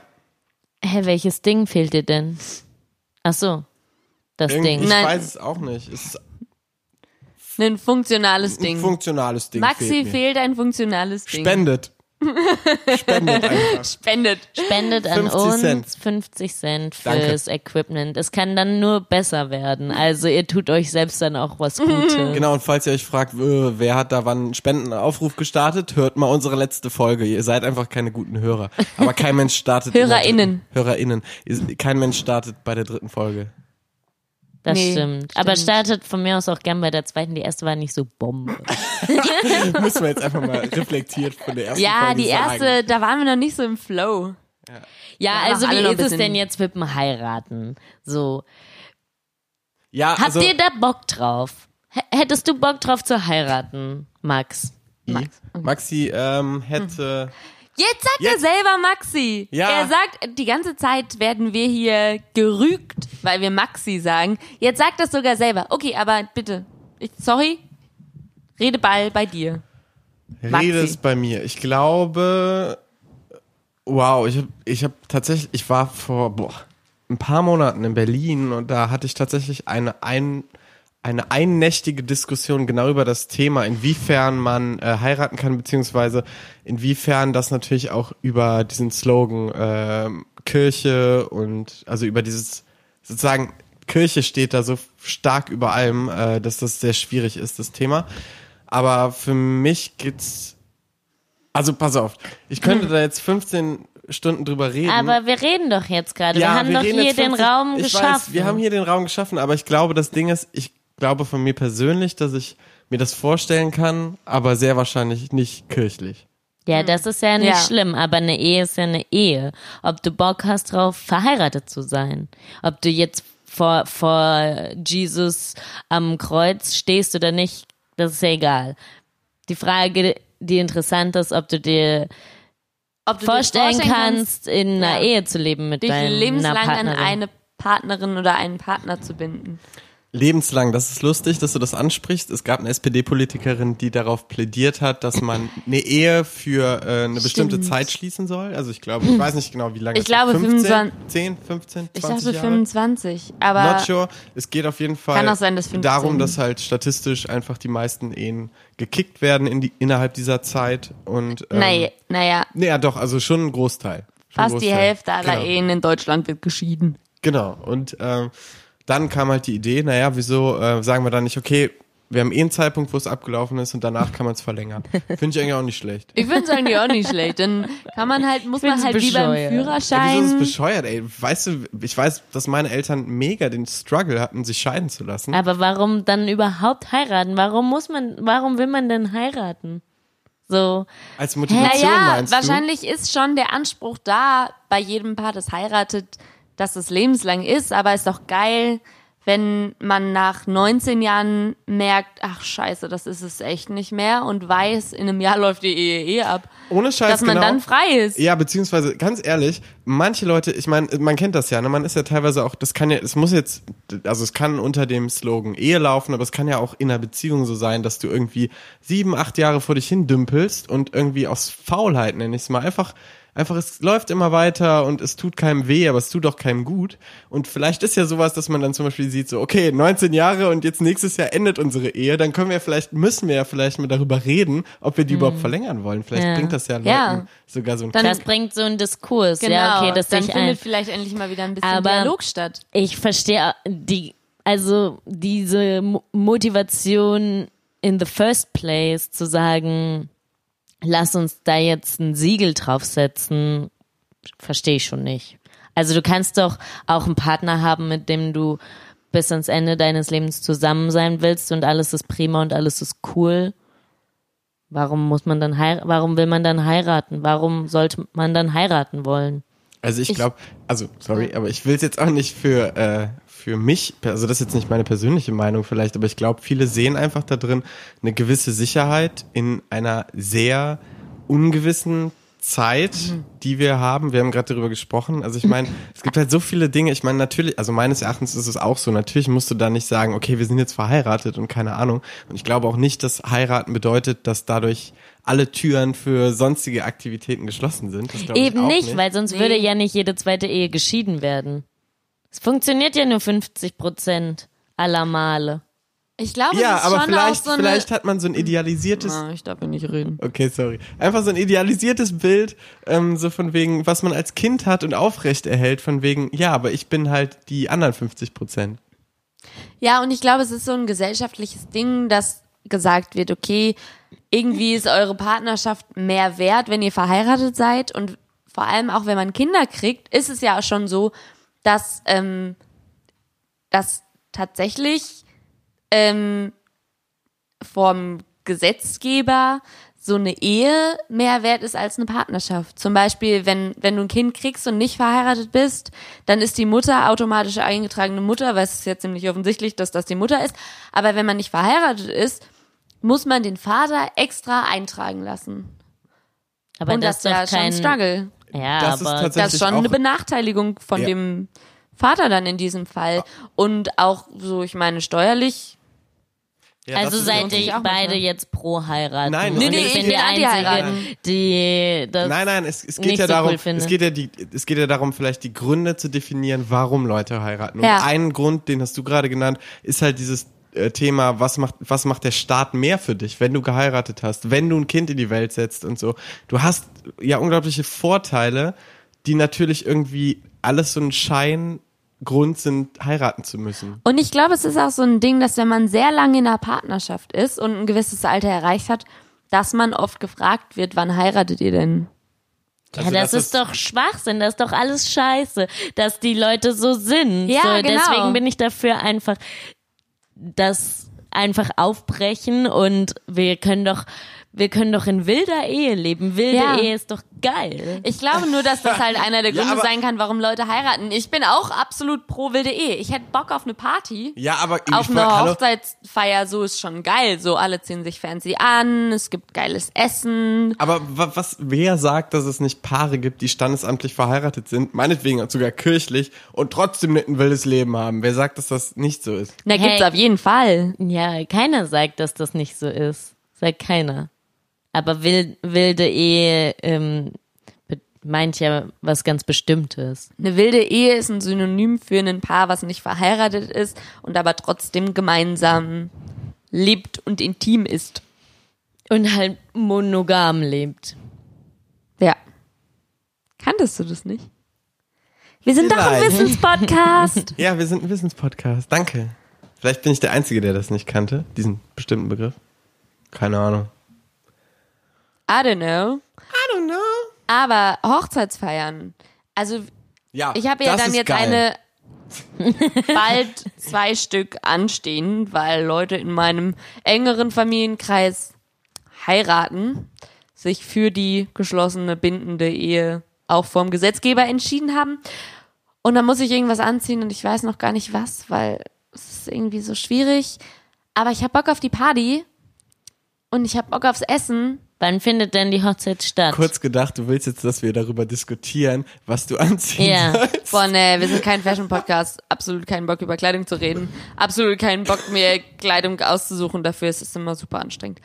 [SPEAKER 3] Hä, welches Ding fehlt dir denn? Ach so. Das
[SPEAKER 2] Irgendwie,
[SPEAKER 3] Ding.
[SPEAKER 2] ich
[SPEAKER 1] Nein.
[SPEAKER 2] weiß es auch nicht. Es ist
[SPEAKER 1] Ein funktionales
[SPEAKER 2] ein
[SPEAKER 1] Ding.
[SPEAKER 2] funktionales Ding.
[SPEAKER 1] Maxi
[SPEAKER 2] fehlt mir.
[SPEAKER 1] fehlt ein funktionales Ding.
[SPEAKER 2] Spendet. Spendet einfach.
[SPEAKER 1] Spendet.
[SPEAKER 3] Spendet an
[SPEAKER 2] 50
[SPEAKER 3] uns
[SPEAKER 2] Cent.
[SPEAKER 3] 50 Cent
[SPEAKER 2] Danke.
[SPEAKER 3] fürs Equipment. Es kann dann nur besser werden. Also ihr tut euch selbst dann auch was Gutes.
[SPEAKER 2] Genau, und falls ihr euch fragt, äh, wer hat da wann einen Spendenaufruf gestartet, hört mal unsere letzte Folge. Ihr seid einfach keine guten Hörer. Aber kein Mensch startet.
[SPEAKER 1] HörerInnen.
[SPEAKER 2] HörerInnen. Kein Mensch startet bei der dritten Folge.
[SPEAKER 3] Das
[SPEAKER 1] Nee,
[SPEAKER 3] stimmt. Aber
[SPEAKER 1] stimmt.
[SPEAKER 3] startet von mir aus auch gern bei der zweiten. Die erste war nicht so Bombe.
[SPEAKER 2] Müssen wir jetzt einfach mal reflektiert von der ersten
[SPEAKER 1] Ja,
[SPEAKER 2] Folge
[SPEAKER 1] die
[SPEAKER 2] sagen.
[SPEAKER 1] erste, da waren wir noch nicht so im Flow.
[SPEAKER 3] Ja,
[SPEAKER 1] machen
[SPEAKER 3] also wie ist es denn jetzt mit dem Heiraten? So.
[SPEAKER 2] Ja,
[SPEAKER 3] Habt
[SPEAKER 2] also,
[SPEAKER 3] ihr da Bock drauf? H hättest du Bock drauf zu heiraten, Max?
[SPEAKER 1] Max.
[SPEAKER 2] Maxi ähm, hätte.
[SPEAKER 1] Jetzt sagt er
[SPEAKER 2] Jetzt-
[SPEAKER 1] selber Maxi.
[SPEAKER 2] Ja.
[SPEAKER 1] Er sagt, die ganze Zeit werden wir hier gerügt, weil wir Maxi sagen. Jetzt sagt das sogar selber. Okay, aber bitte, ich, sorry, Redeball bei dir. Maxi.
[SPEAKER 2] Rede ist bei mir. Ich glaube, wow, ich habe ich hab tatsächlich, ich war vor boah, ein paar Monaten in Berlin und da hatte ich tatsächlich eine ein, eine einnächtige Diskussion genau über das Thema, inwiefern man äh, heiraten kann, beziehungsweise inwiefern das natürlich auch über diesen Slogan ähm, Kirche und also über dieses sozusagen Kirche steht da so stark über allem, äh, dass das sehr schwierig ist, das Thema. Aber für mich geht's. Also pass auf, ich könnte da jetzt 15 Stunden drüber reden.
[SPEAKER 3] Aber wir reden doch jetzt gerade. wir haben doch
[SPEAKER 2] reden
[SPEAKER 3] hier
[SPEAKER 2] jetzt
[SPEAKER 3] den
[SPEAKER 2] 50
[SPEAKER 3] Raum
[SPEAKER 2] ich
[SPEAKER 3] geschaffen.
[SPEAKER 2] Weiß, wir haben hier den Raum geschaffen, aber ich glaube, das Ding ist, ich glaube von mir persönlich, dass ich mir das vorstellen kann, aber sehr wahrscheinlich nicht kirchlich.
[SPEAKER 3] ja, das ist ja nicht
[SPEAKER 1] Ja.
[SPEAKER 3] schlimm, aber eine Ehe ist ja eine Ehe. Ob du Bock hast drauf, verheiratet zu sein. Ob du jetzt vor, vor Jesus am Kreuz stehst oder nicht, das ist ja egal. Die Frage, die interessant ist, ob du dir
[SPEAKER 1] Ob du dir
[SPEAKER 3] vorstellen kannst, in einer
[SPEAKER 1] ja,
[SPEAKER 3] Ehe zu leben mit
[SPEAKER 1] dich
[SPEAKER 3] deiner
[SPEAKER 1] lebenslang an
[SPEAKER 3] Partnerin.
[SPEAKER 1] eine Partnerin oder einen Partner zu binden.
[SPEAKER 2] Lebenslang, das ist lustig, dass du das ansprichst. Es gab eine SPD-Politikerin, die darauf plädiert hat, dass man eine Ehe für äh, eine bestimmte
[SPEAKER 1] Stimmt.
[SPEAKER 2] Zeit schließen soll. Also ich glaube, ich weiß nicht genau, wie lange.
[SPEAKER 1] Ich
[SPEAKER 2] es ist.
[SPEAKER 1] glaube,
[SPEAKER 2] 15,
[SPEAKER 1] 25
[SPEAKER 2] 10, 15, 20
[SPEAKER 1] Ich dachte
[SPEAKER 2] Jahre.
[SPEAKER 1] 25, aber
[SPEAKER 2] Not sure. Es geht auf jeden Fall
[SPEAKER 1] Kann auch sein, dass 15.
[SPEAKER 2] darum, dass halt statistisch einfach die meisten Ehen gekickt werden in die, innerhalb dieser Zeit und ähm,
[SPEAKER 1] naja, naja,
[SPEAKER 2] naja, doch, also schon ein Großteil. Schon
[SPEAKER 1] fast die
[SPEAKER 2] Großteil.
[SPEAKER 1] Hälfte aller
[SPEAKER 2] genau.
[SPEAKER 1] Ehen in Deutschland wird geschieden.
[SPEAKER 2] Genau. Und ähm, dann kam halt die Idee, naja, wieso äh, sagen wir dann nicht, okay, wir haben eh einen Zeitpunkt, wo es abgelaufen ist und danach kann man es verlängern. Finde ich eigentlich auch nicht schlecht.
[SPEAKER 1] Ich finde es eigentlich auch nicht schlecht. Dann kann man halt, muss man halt wie beim
[SPEAKER 3] bescheuert.
[SPEAKER 2] Ja, wieso ist es
[SPEAKER 1] Führerschein.
[SPEAKER 2] bescheuert, ey? Weißt du, ich weiß, dass meine Eltern mega den Struggle hatten, sich scheiden zu lassen.
[SPEAKER 3] Aber warum dann überhaupt heiraten? Warum muss man, warum will man denn heiraten? So,
[SPEAKER 2] Als Motivation
[SPEAKER 1] Naja,
[SPEAKER 2] meinst
[SPEAKER 1] wahrscheinlich ist schon der Anspruch da bei jedem Paar, das heiratet, dass es lebenslang ist, aber ist doch geil, wenn man nach 19 Jahren merkt, ach scheiße, das ist es echt nicht mehr und weiß, in einem Jahr läuft die Ehe eh ab,
[SPEAKER 2] Ohne Scheiß,
[SPEAKER 1] dass man
[SPEAKER 2] genau.
[SPEAKER 1] dann frei ist.
[SPEAKER 2] Ja, beziehungsweise ganz ehrlich, manche Leute, ich meine, man kennt das ja, ne? man ist ja teilweise auch, das kann ja, es muss jetzt, also es kann unter dem Slogan Ehe laufen, aber es kann ja auch in einer Beziehung so sein, dass du irgendwie sieben, acht Jahre vor dich hin dümpelst und irgendwie aus Faulheit, nenne ich es mal, einfach Einfach, es läuft immer weiter und es tut keinem weh, aber es tut auch keinem gut. Und vielleicht ist ja sowas, dass man dann zum Beispiel sieht, so, okay, 19 Jahre und jetzt nächstes Jahr endet unsere Ehe, dann können wir vielleicht, müssen wir ja vielleicht mal darüber reden, ob wir die überhaupt verlängern wollen. Vielleicht
[SPEAKER 3] Ja.
[SPEAKER 2] bringt das ja Leuten
[SPEAKER 1] Ja.
[SPEAKER 2] sogar so ein
[SPEAKER 1] Dann-
[SPEAKER 3] Das bringt so einen Diskurs.
[SPEAKER 1] Genau,
[SPEAKER 3] ja, okay, das
[SPEAKER 1] dann findet
[SPEAKER 3] ein.
[SPEAKER 1] vielleicht endlich mal wieder ein bisschen
[SPEAKER 3] Aber-
[SPEAKER 1] Dialog statt.
[SPEAKER 3] Ich verstehe die, also diese Mo- Motivation in the first place zu sagen, lass uns da jetzt ein Siegel draufsetzen, verstehe ich schon nicht. Also du kannst doch auch einen Partner haben, mit dem du bis ans Ende deines Lebens zusammen sein willst und alles ist prima und alles ist cool. Warum muss man dann heiraten? Warum will man dann heiraten? Warum sollte man dann heiraten wollen?
[SPEAKER 2] Also ich glaube, also sorry, aber ich will es jetzt auch nicht für äh, für mich, also das ist jetzt nicht meine persönliche Meinung vielleicht, aber ich glaube, viele sehen einfach da drin eine gewisse Sicherheit in einer sehr ungewissen Zeit, die wir haben. Wir haben gerade darüber gesprochen. Also ich meine, es gibt halt so viele Dinge. Ich meine, natürlich, also meines Erachtens ist es auch so. Natürlich musst du da nicht sagen, okay, wir sind jetzt verheiratet und keine Ahnung. Und ich glaube auch nicht, dass heiraten bedeutet, dass dadurch alle Türen für sonstige Aktivitäten geschlossen sind. Das glaube ich
[SPEAKER 3] Eben
[SPEAKER 2] auch
[SPEAKER 3] nicht, weil sonst
[SPEAKER 1] Nee.
[SPEAKER 3] würde ja nicht jede zweite Ehe geschieden werden. Es funktioniert ja nur 50 Prozent aller Male.
[SPEAKER 1] Ich glaube,
[SPEAKER 2] Ja,
[SPEAKER 1] es ist
[SPEAKER 2] aber
[SPEAKER 1] schon
[SPEAKER 2] vielleicht,
[SPEAKER 1] auch so eine,
[SPEAKER 2] vielleicht hat man so ein idealisiertes,
[SPEAKER 1] Ah, ich darf ja nicht reden.
[SPEAKER 2] okay, sorry, einfach so ein idealisiertes Bild, ähm, so von wegen, was man als Kind hat und aufrecht erhält, von wegen, ja, aber ich bin halt die anderen 50 Prozent.
[SPEAKER 1] Ja, und ich glaube, es ist so ein gesellschaftliches Ding, dass gesagt wird, okay, irgendwie ist eure Partnerschaft mehr wert, wenn ihr verheiratet seid und vor allem auch, wenn man Kinder kriegt, ist es ja auch schon so, dass, ähm, dass tatsächlich ähm, vom Gesetzgeber so eine Ehe mehr wert ist als eine Partnerschaft. Zum Beispiel, wenn, wenn du ein Kind kriegst und nicht verheiratet bist, dann ist die Mutter automatisch eingetragene Mutter, weil es ist ja ziemlich offensichtlich, dass das die Mutter ist. Aber wenn man nicht verheiratet ist, muss man den Vater extra eintragen lassen.
[SPEAKER 3] Aber
[SPEAKER 1] und
[SPEAKER 3] das,
[SPEAKER 1] das,
[SPEAKER 3] ist
[SPEAKER 1] ja
[SPEAKER 3] kein.
[SPEAKER 1] schon ein Struggle.
[SPEAKER 3] Ja,
[SPEAKER 2] Das ist
[SPEAKER 3] aber
[SPEAKER 2] tatsächlich-
[SPEAKER 1] Das ist schon eine Benachteiligung von
[SPEAKER 2] Ja.
[SPEAKER 1] dem Vater dann in diesem Fall. Und auch so, ich meine, steuerlich
[SPEAKER 2] Ja,
[SPEAKER 3] also
[SPEAKER 2] ist
[SPEAKER 3] seid ihr beide
[SPEAKER 1] manchmal.
[SPEAKER 3] jetzt pro heiraten.
[SPEAKER 2] Nein,
[SPEAKER 3] Und
[SPEAKER 2] nee, nee,
[SPEAKER 3] ich
[SPEAKER 2] ich
[SPEAKER 3] bin
[SPEAKER 2] bin
[SPEAKER 3] die einzige, das
[SPEAKER 2] Nein, nein, es, es geht ja
[SPEAKER 3] so
[SPEAKER 2] darum,
[SPEAKER 3] cool
[SPEAKER 2] es geht ja die, es geht ja darum, vielleicht die Gründe zu definieren, warum Leute heiraten. Und
[SPEAKER 1] Ja.
[SPEAKER 2] ein Grund, den hast du gerade genannt, ist halt dieses Thema, was macht, was macht der Staat mehr für dich, wenn du geheiratet hast, wenn du ein Kind in die Welt setzt und so. Du hast ja unglaubliche Vorteile, die natürlich irgendwie alles so ein Scheingrund sind, heiraten zu müssen.
[SPEAKER 1] Und ich glaube, es ist auch so ein Ding, dass wenn man sehr lange in einer Partnerschaft ist und ein gewisses Alter erreicht hat, dass man oft gefragt wird, wann heiratet ihr denn?
[SPEAKER 3] Ja,
[SPEAKER 2] Also
[SPEAKER 3] das,
[SPEAKER 2] das
[SPEAKER 3] ist doch Schwachsinn, das ist doch alles scheiße, dass die Leute so sind.
[SPEAKER 1] Ja,
[SPEAKER 3] so,
[SPEAKER 1] genau.
[SPEAKER 3] Deswegen bin ich dafür einfach, das einfach aufbrechen und wir können doch, wir können doch in wilder Ehe leben. Wilde
[SPEAKER 1] Ja.
[SPEAKER 3] Ehe ist doch geil.
[SPEAKER 1] Ich glaube nur, dass das halt einer der
[SPEAKER 2] Ja,
[SPEAKER 1] Gründe
[SPEAKER 2] aber-
[SPEAKER 1] sein kann, warum Leute heiraten. Ich bin auch absolut pro wilde Ehe. Ich hätte Bock auf eine Party.
[SPEAKER 2] Ja, aber
[SPEAKER 1] Auf einer
[SPEAKER 2] hallo,
[SPEAKER 1] Hochzeitsfeier, so ist schon geil. So, alle ziehen sich fancy an, es gibt geiles Essen.
[SPEAKER 2] Aber wa- was, wer sagt, dass es nicht Paare gibt, die standesamtlich verheiratet sind, meinetwegen sogar kirchlich und trotzdem nicht ein wildes Leben haben? Wer sagt, dass das nicht so ist?
[SPEAKER 1] Na, gibt's
[SPEAKER 3] Hey.
[SPEAKER 1] auf jeden Fall.
[SPEAKER 3] Ja, keiner sagt, dass das nicht so ist. Sagt keiner. Aber wild, wilde Ehe ähm, meint ja was ganz Bestimmtes.
[SPEAKER 1] Eine wilde Ehe ist ein Synonym für ein Paar, was nicht verheiratet ist und aber trotzdem gemeinsam lebt und intim ist.
[SPEAKER 3] Und halt monogam lebt.
[SPEAKER 1] Ja. Kanntest du das nicht? Wir sind doch ein
[SPEAKER 2] Vielleicht.
[SPEAKER 1] Wissenspodcast.
[SPEAKER 2] Ja, wir sind ein Wissenspodcast. Danke. Vielleicht bin ich der Einzige, der das nicht kannte, diesen bestimmten Begriff. Keine Ahnung.
[SPEAKER 1] I don't know.
[SPEAKER 2] I don't know.
[SPEAKER 1] Aber Hochzeitsfeiern. Also
[SPEAKER 2] Ja,
[SPEAKER 1] ich habe ja dann jetzt
[SPEAKER 2] geil.
[SPEAKER 1] eine bald zwei Stück anstehen, weil Leute in meinem engeren Familienkreis heiraten, sich für die geschlossene bindende Ehe auch vom Gesetzgeber entschieden haben. Und dann muss ich irgendwas anziehen und ich weiß noch gar nicht was, weil es ist irgendwie so schwierig. Aber ich habe Bock auf die Party und ich habe Bock aufs Essen.
[SPEAKER 3] Wann findet denn die Hochzeit statt?
[SPEAKER 2] Kurz gedacht, du willst jetzt, dass wir darüber diskutieren, was du anziehen
[SPEAKER 3] Ja.
[SPEAKER 2] sollst.
[SPEAKER 1] Boah, nee, wir sind kein Fashion-Podcast. Absolut keinen Bock, über Kleidung zu reden. Absolut keinen Bock, mir Kleidung auszusuchen. Dafür ist es immer super anstrengend.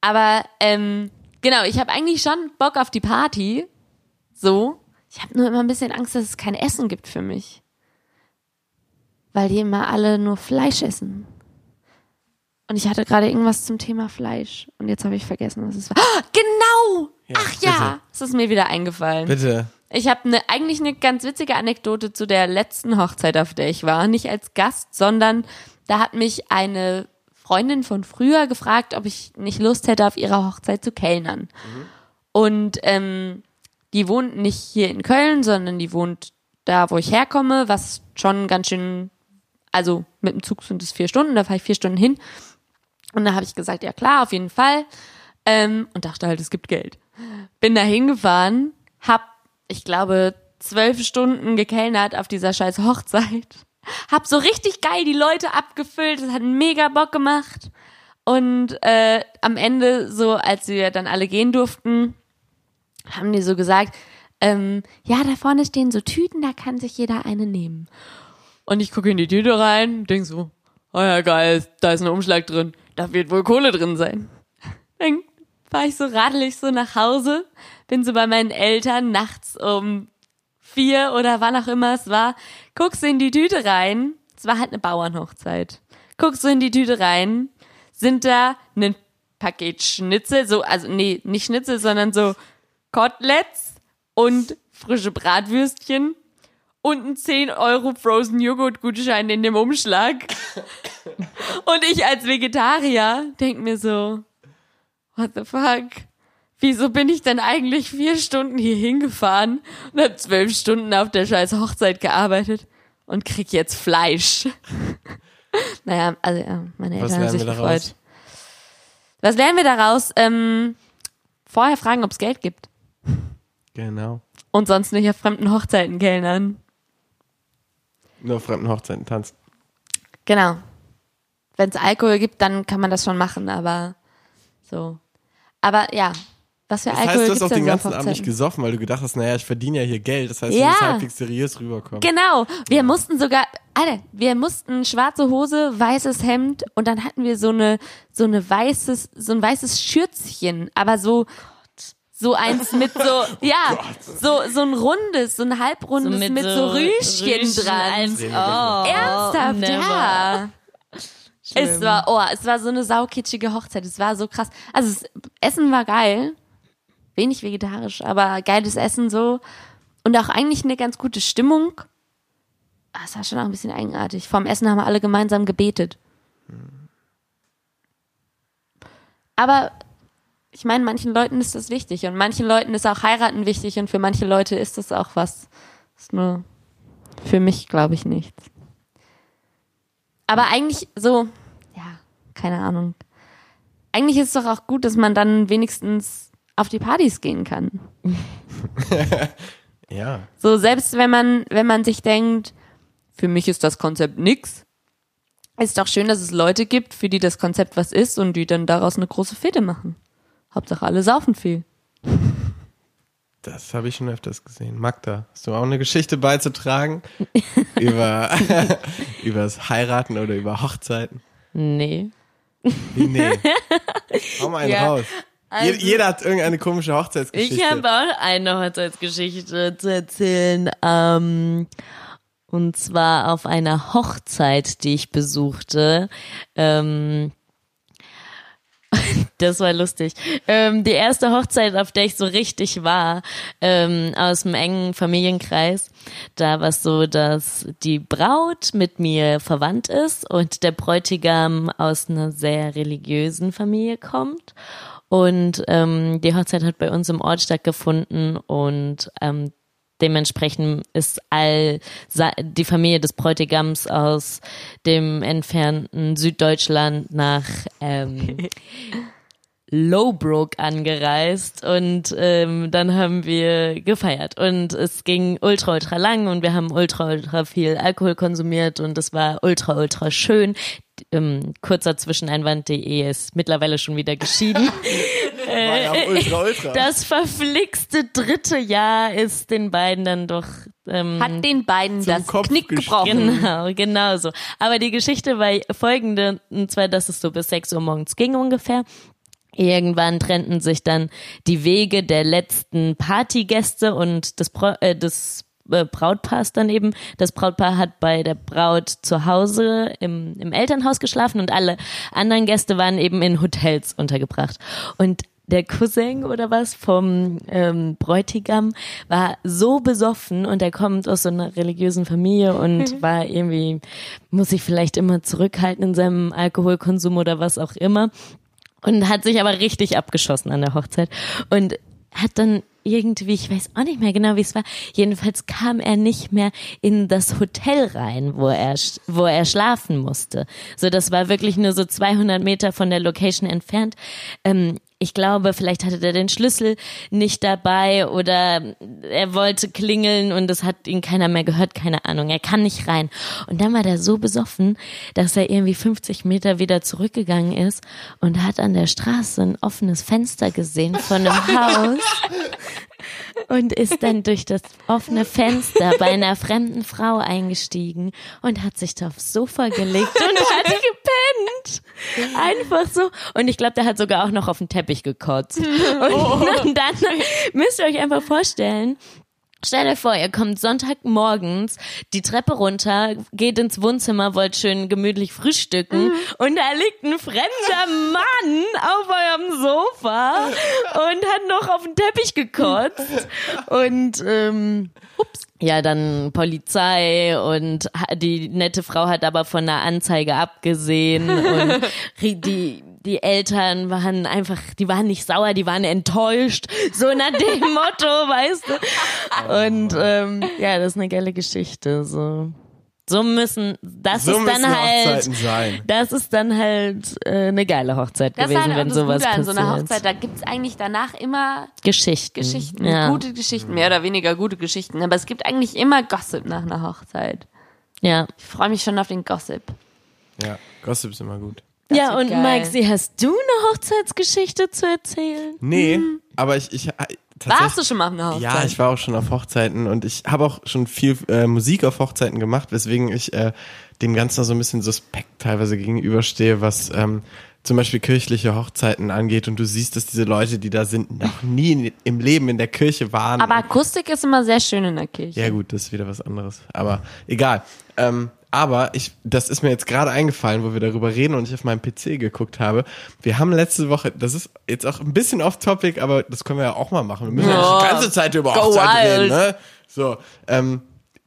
[SPEAKER 1] Aber, ähm, genau, ich habe eigentlich schon Bock auf die Party. So. Ich habe nur immer ein bisschen Angst, dass es kein Essen gibt für mich. Weil die immer alle nur Fleisch essen. Und ich hatte gerade irgendwas zum Thema Fleisch. Und jetzt habe ich vergessen, was es war. Ah, genau!
[SPEAKER 2] Ja,
[SPEAKER 1] Ach ja, es ist mir wieder eingefallen.
[SPEAKER 2] Bitte.
[SPEAKER 1] Ich habe ne, eigentlich eine ganz witzige Anekdote zu der letzten Hochzeit, auf der ich war. Nicht als Gast, sondern da hat mich eine Freundin von früher gefragt, ob ich nicht Lust hätte, auf ihrer Hochzeit zu kellnern. Und ähm, die wohnt nicht hier in Köln, sondern die wohnt da, wo ich herkomme, was schon ganz schön, also mit dem Zug sind es vier Stunden, da fahre ich vier Stunden hin. Und da habe ich gesagt, ja klar, auf jeden Fall. Ähm, und dachte halt, es gibt Geld. Bin da hingefahren, hab, ich glaube, zwölf Stunden gekellnert auf dieser scheiß Hochzeit. Hab so richtig geil die Leute abgefüllt, es hat mega Bock gemacht. Und äh, am Ende, so als wir dann alle gehen durften, haben die so gesagt, ähm, ja, da vorne stehen so Tüten, da kann sich jeder eine nehmen. Und ich gucke in die Tüte rein denk so, oh ja, geil, da ist ein Umschlag drin, da wird wohl Kohle drin sein. Dann war ich so radelig so nach Hause, bin so bei meinen Eltern nachts um vier oder wann auch immer es war, guckst in die Tüte rein, es war halt eine Bauernhochzeit, guckst du in die Tüte rein, sind da ein Paket Schnitzel, so, also nee, nicht Schnitzel, sondern so Koteletts und frische Bratwürstchen und ein 10 Euro Frozen Joghurt Gutschein in dem Umschlag. Und ich als Vegetarier denk mir so, what the fuck? Wieso bin ich denn eigentlich vier Stunden hier hingefahren und hab zwölf Stunden auf der scheiß Hochzeit gearbeitet und krieg jetzt Fleisch? naja, also ja, meine Eltern haben
[SPEAKER 2] lernen
[SPEAKER 1] sich
[SPEAKER 2] wir
[SPEAKER 1] gefreut.
[SPEAKER 2] daraus?
[SPEAKER 1] Was lernen wir daraus? Ähm, vorher fragen, ob es Geld gibt.
[SPEAKER 2] Genau.
[SPEAKER 1] Und sonst nicht auf fremden Hochzeiten kellnern.
[SPEAKER 2] Nur auf fremden Hochzeiten tanzen.
[SPEAKER 1] Genau. Wenn es Alkohol gibt, dann kann man das schon machen, aber so. Aber ja, was für
[SPEAKER 2] Das
[SPEAKER 1] Alkohol
[SPEAKER 2] heißt, du hast auch den ganzen Abend nicht gesoffen, weil du gedacht hast, naja, ich verdiene ja hier Geld. Das heißt,
[SPEAKER 1] Ja.
[SPEAKER 2] du musst halbwegs seriös rüberkommen.
[SPEAKER 1] Genau. Wir mussten sogar, Alter, wir mussten schwarze Hose, weißes Hemd und dann hatten wir so eine, so eine weißes, so ein weißes Schürzchen, aber so, so eins mit so, ja, so, so ein rundes, so ein halbrundes mit, so, Rüschchen dran.
[SPEAKER 3] Als,
[SPEAKER 2] Sehen
[SPEAKER 3] oh,
[SPEAKER 2] wir
[SPEAKER 1] Ernsthaft,
[SPEAKER 3] never.
[SPEAKER 1] ja. Es war, oh, es war so eine saukitschige Hochzeit. Es war so krass. Also das Essen war geil. Wenig vegetarisch, aber geiles Essen so. Und auch eigentlich eine ganz gute Stimmung. Ah, Es war schon auch ein bisschen eigenartig. Vorm Essen haben wir alle gemeinsam gebetet. Aber ich meine, manchen Leuten ist das wichtig und manchen Leuten ist auch heiraten wichtig und für manche Leute ist das auch was. Ist nur für mich, glaube ich, nichts. Aber eigentlich so, ja, keine Ahnung. Eigentlich ist es doch auch gut, dass man dann wenigstens auf die Partys gehen kann.
[SPEAKER 2] Ja.
[SPEAKER 1] So, selbst wenn man, wenn man sich denkt, für mich ist das Konzept nix, ist doch schön, dass es Leute gibt, für die das Konzept was ist und die dann daraus eine große Fete machen. Hauptsache alle saufen viel.
[SPEAKER 2] Das habe ich schon öfters gesehen. Magda, hast du auch eine Geschichte beizutragen? über, über das Heiraten oder über Hochzeiten?
[SPEAKER 3] Nee.
[SPEAKER 2] Wie, nee. Hau mal einen
[SPEAKER 3] Ja,
[SPEAKER 2] raus.
[SPEAKER 3] also-
[SPEAKER 2] Je- Jeder hat irgendeine komische Hochzeitsgeschichte.
[SPEAKER 3] Ich habe auch eine Hochzeitsgeschichte zu erzählen. Ähm, und zwar auf einer Hochzeit, die ich besuchte. Ähm, das war lustig. Ähm, die erste Hochzeit, auf der ich so richtig war, ähm, aus dem engen Familienkreis, da war es so, dass die Braut mit mir verwandt ist und der Bräutigam aus einer sehr religiösen Familie kommt. Und ähm, die Hochzeit hat bei uns im Ort stattgefunden und ähm, dementsprechend ist all die Familie des Bräutigams aus dem entfernten Süddeutschland nach ähm, Lowbrook angereist und ähm, dann haben wir gefeiert und es ging ultra ultra lang und wir haben ultra ultra viel Alkohol konsumiert und es war ultra ultra schön. Ähm, kurzer Zwischeneinwand, die Ehe ist mittlerweile schon wieder geschieden.
[SPEAKER 2] War ja ultra, ultra.
[SPEAKER 3] Das verflixte dritte Jahr ist den beiden dann doch ähm,
[SPEAKER 1] Hat den beiden das
[SPEAKER 2] Kopf
[SPEAKER 1] Knick gebrochen.
[SPEAKER 3] Genau, genau so. Aber die Geschichte war folgende, und zwar, dass es so bis 6 Uhr morgens ging ungefähr. Irgendwann trennten sich dann die Wege der letzten Partygäste und des, Bra äh, des äh, Brautpaars dann eben. Das Brautpaar hat bei der Braut zu Hause im, im Elternhaus geschlafen und alle anderen Gäste waren eben in Hotels untergebracht. Und der Cousin oder was vom ähm, Bräutigam war so besoffen und er kommt aus so einer religiösen Familie und war irgendwie, muss sich vielleicht immer zurückhalten in seinem Alkoholkonsum oder was auch immer und hat sich aber richtig abgeschossen an der Hochzeit und hat dann irgendwie, ich weiß auch nicht mehr genau, wie es war. Jedenfalls kam er nicht mehr in das Hotel rein, wo er, wo er schlafen musste. So, das war wirklich nur so 200 Meter von der Location entfernt. Ähm, ich glaube, vielleicht hatte er den Schlüssel nicht dabei oder er wollte klingeln und es hat ihn keiner mehr gehört, keine Ahnung. Er kann nicht rein. Und dann war der so besoffen, dass er irgendwie 50 Meter wieder zurückgegangen ist und hat an der Straße ein offenes Fenster gesehen von einem Haus und ist dann durch das offene Fenster bei einer fremden Frau eingestiegen und hat sich da aufs Sofa gelegt und hat gepennt. Einfach so. Und ich glaube, der hat sogar auch noch auf den Teppich gekotzt. Und dann müsst ihr euch einfach vorstellen, Stell dir vor, ihr kommt Sonntagmorgens die Treppe runter, geht ins Wohnzimmer, wollt schön gemütlich frühstücken und da liegt ein fremder Mann auf eurem Sofa und hat noch auf den Teppich gekotzt und ähm, ups. Ja, dann Polizei und die nette Frau hat aber von der Anzeige abgesehen und die die Eltern waren einfach, die waren nicht sauer, die waren enttäuscht, so nach dem Motto, weißt du. Und ähm, ja, das ist eine geile Geschichte. So, so müssen, das
[SPEAKER 2] so
[SPEAKER 3] ist dann halt,
[SPEAKER 2] sein.
[SPEAKER 3] das ist dann halt äh, eine geile Hochzeit
[SPEAKER 1] Das
[SPEAKER 3] gewesen,
[SPEAKER 1] halt
[SPEAKER 3] wenn
[SPEAKER 1] das
[SPEAKER 3] sowas
[SPEAKER 1] Gute an so einer
[SPEAKER 3] passiert.
[SPEAKER 1] Hochzeit. Da gibt's eigentlich danach immer
[SPEAKER 3] Geschichten.
[SPEAKER 1] Geschichten.
[SPEAKER 3] Ja.
[SPEAKER 1] Gute Geschichten, mehr oder weniger gute Geschichten. Aber es gibt eigentlich immer Gossip nach einer Hochzeit.
[SPEAKER 3] ja.
[SPEAKER 1] Ich freue mich schon auf den Gossip.
[SPEAKER 2] Ja, Gossip ist immer gut.
[SPEAKER 1] Das
[SPEAKER 3] ja, und
[SPEAKER 1] geil.
[SPEAKER 3] Maxi, hast du eine Hochzeitsgeschichte zu erzählen?
[SPEAKER 2] Nee, aber ich, ich.
[SPEAKER 1] Warst du schon mal auf einer Hochzeit?
[SPEAKER 2] Ja, ich war auch schon auf Hochzeiten und ich habe auch schon viel äh, Musik auf Hochzeiten gemacht, weswegen ich äh, dem Ganzen so ein bisschen suspekt teilweise gegenüberstehe, was ähm, zum Beispiel kirchliche Hochzeiten angeht und du siehst, dass diese Leute, die da sind, noch nie im Leben in der Kirche waren.
[SPEAKER 1] Aber Akustik ist immer sehr schön in der Kirche.
[SPEAKER 2] ja gut, das ist wieder was anderes. Aber egal. Ähm, aber ich, das ist mir jetzt gerade eingefallen, wo wir darüber reden und ich auf meinem PC geguckt habe. Wir haben letzte Woche, das ist jetzt auch ein bisschen off-topic, aber das können wir ja auch mal machen. Wir müssen ja, nicht die ganze Zeit über Hochzeit reden, ne? So, ähm,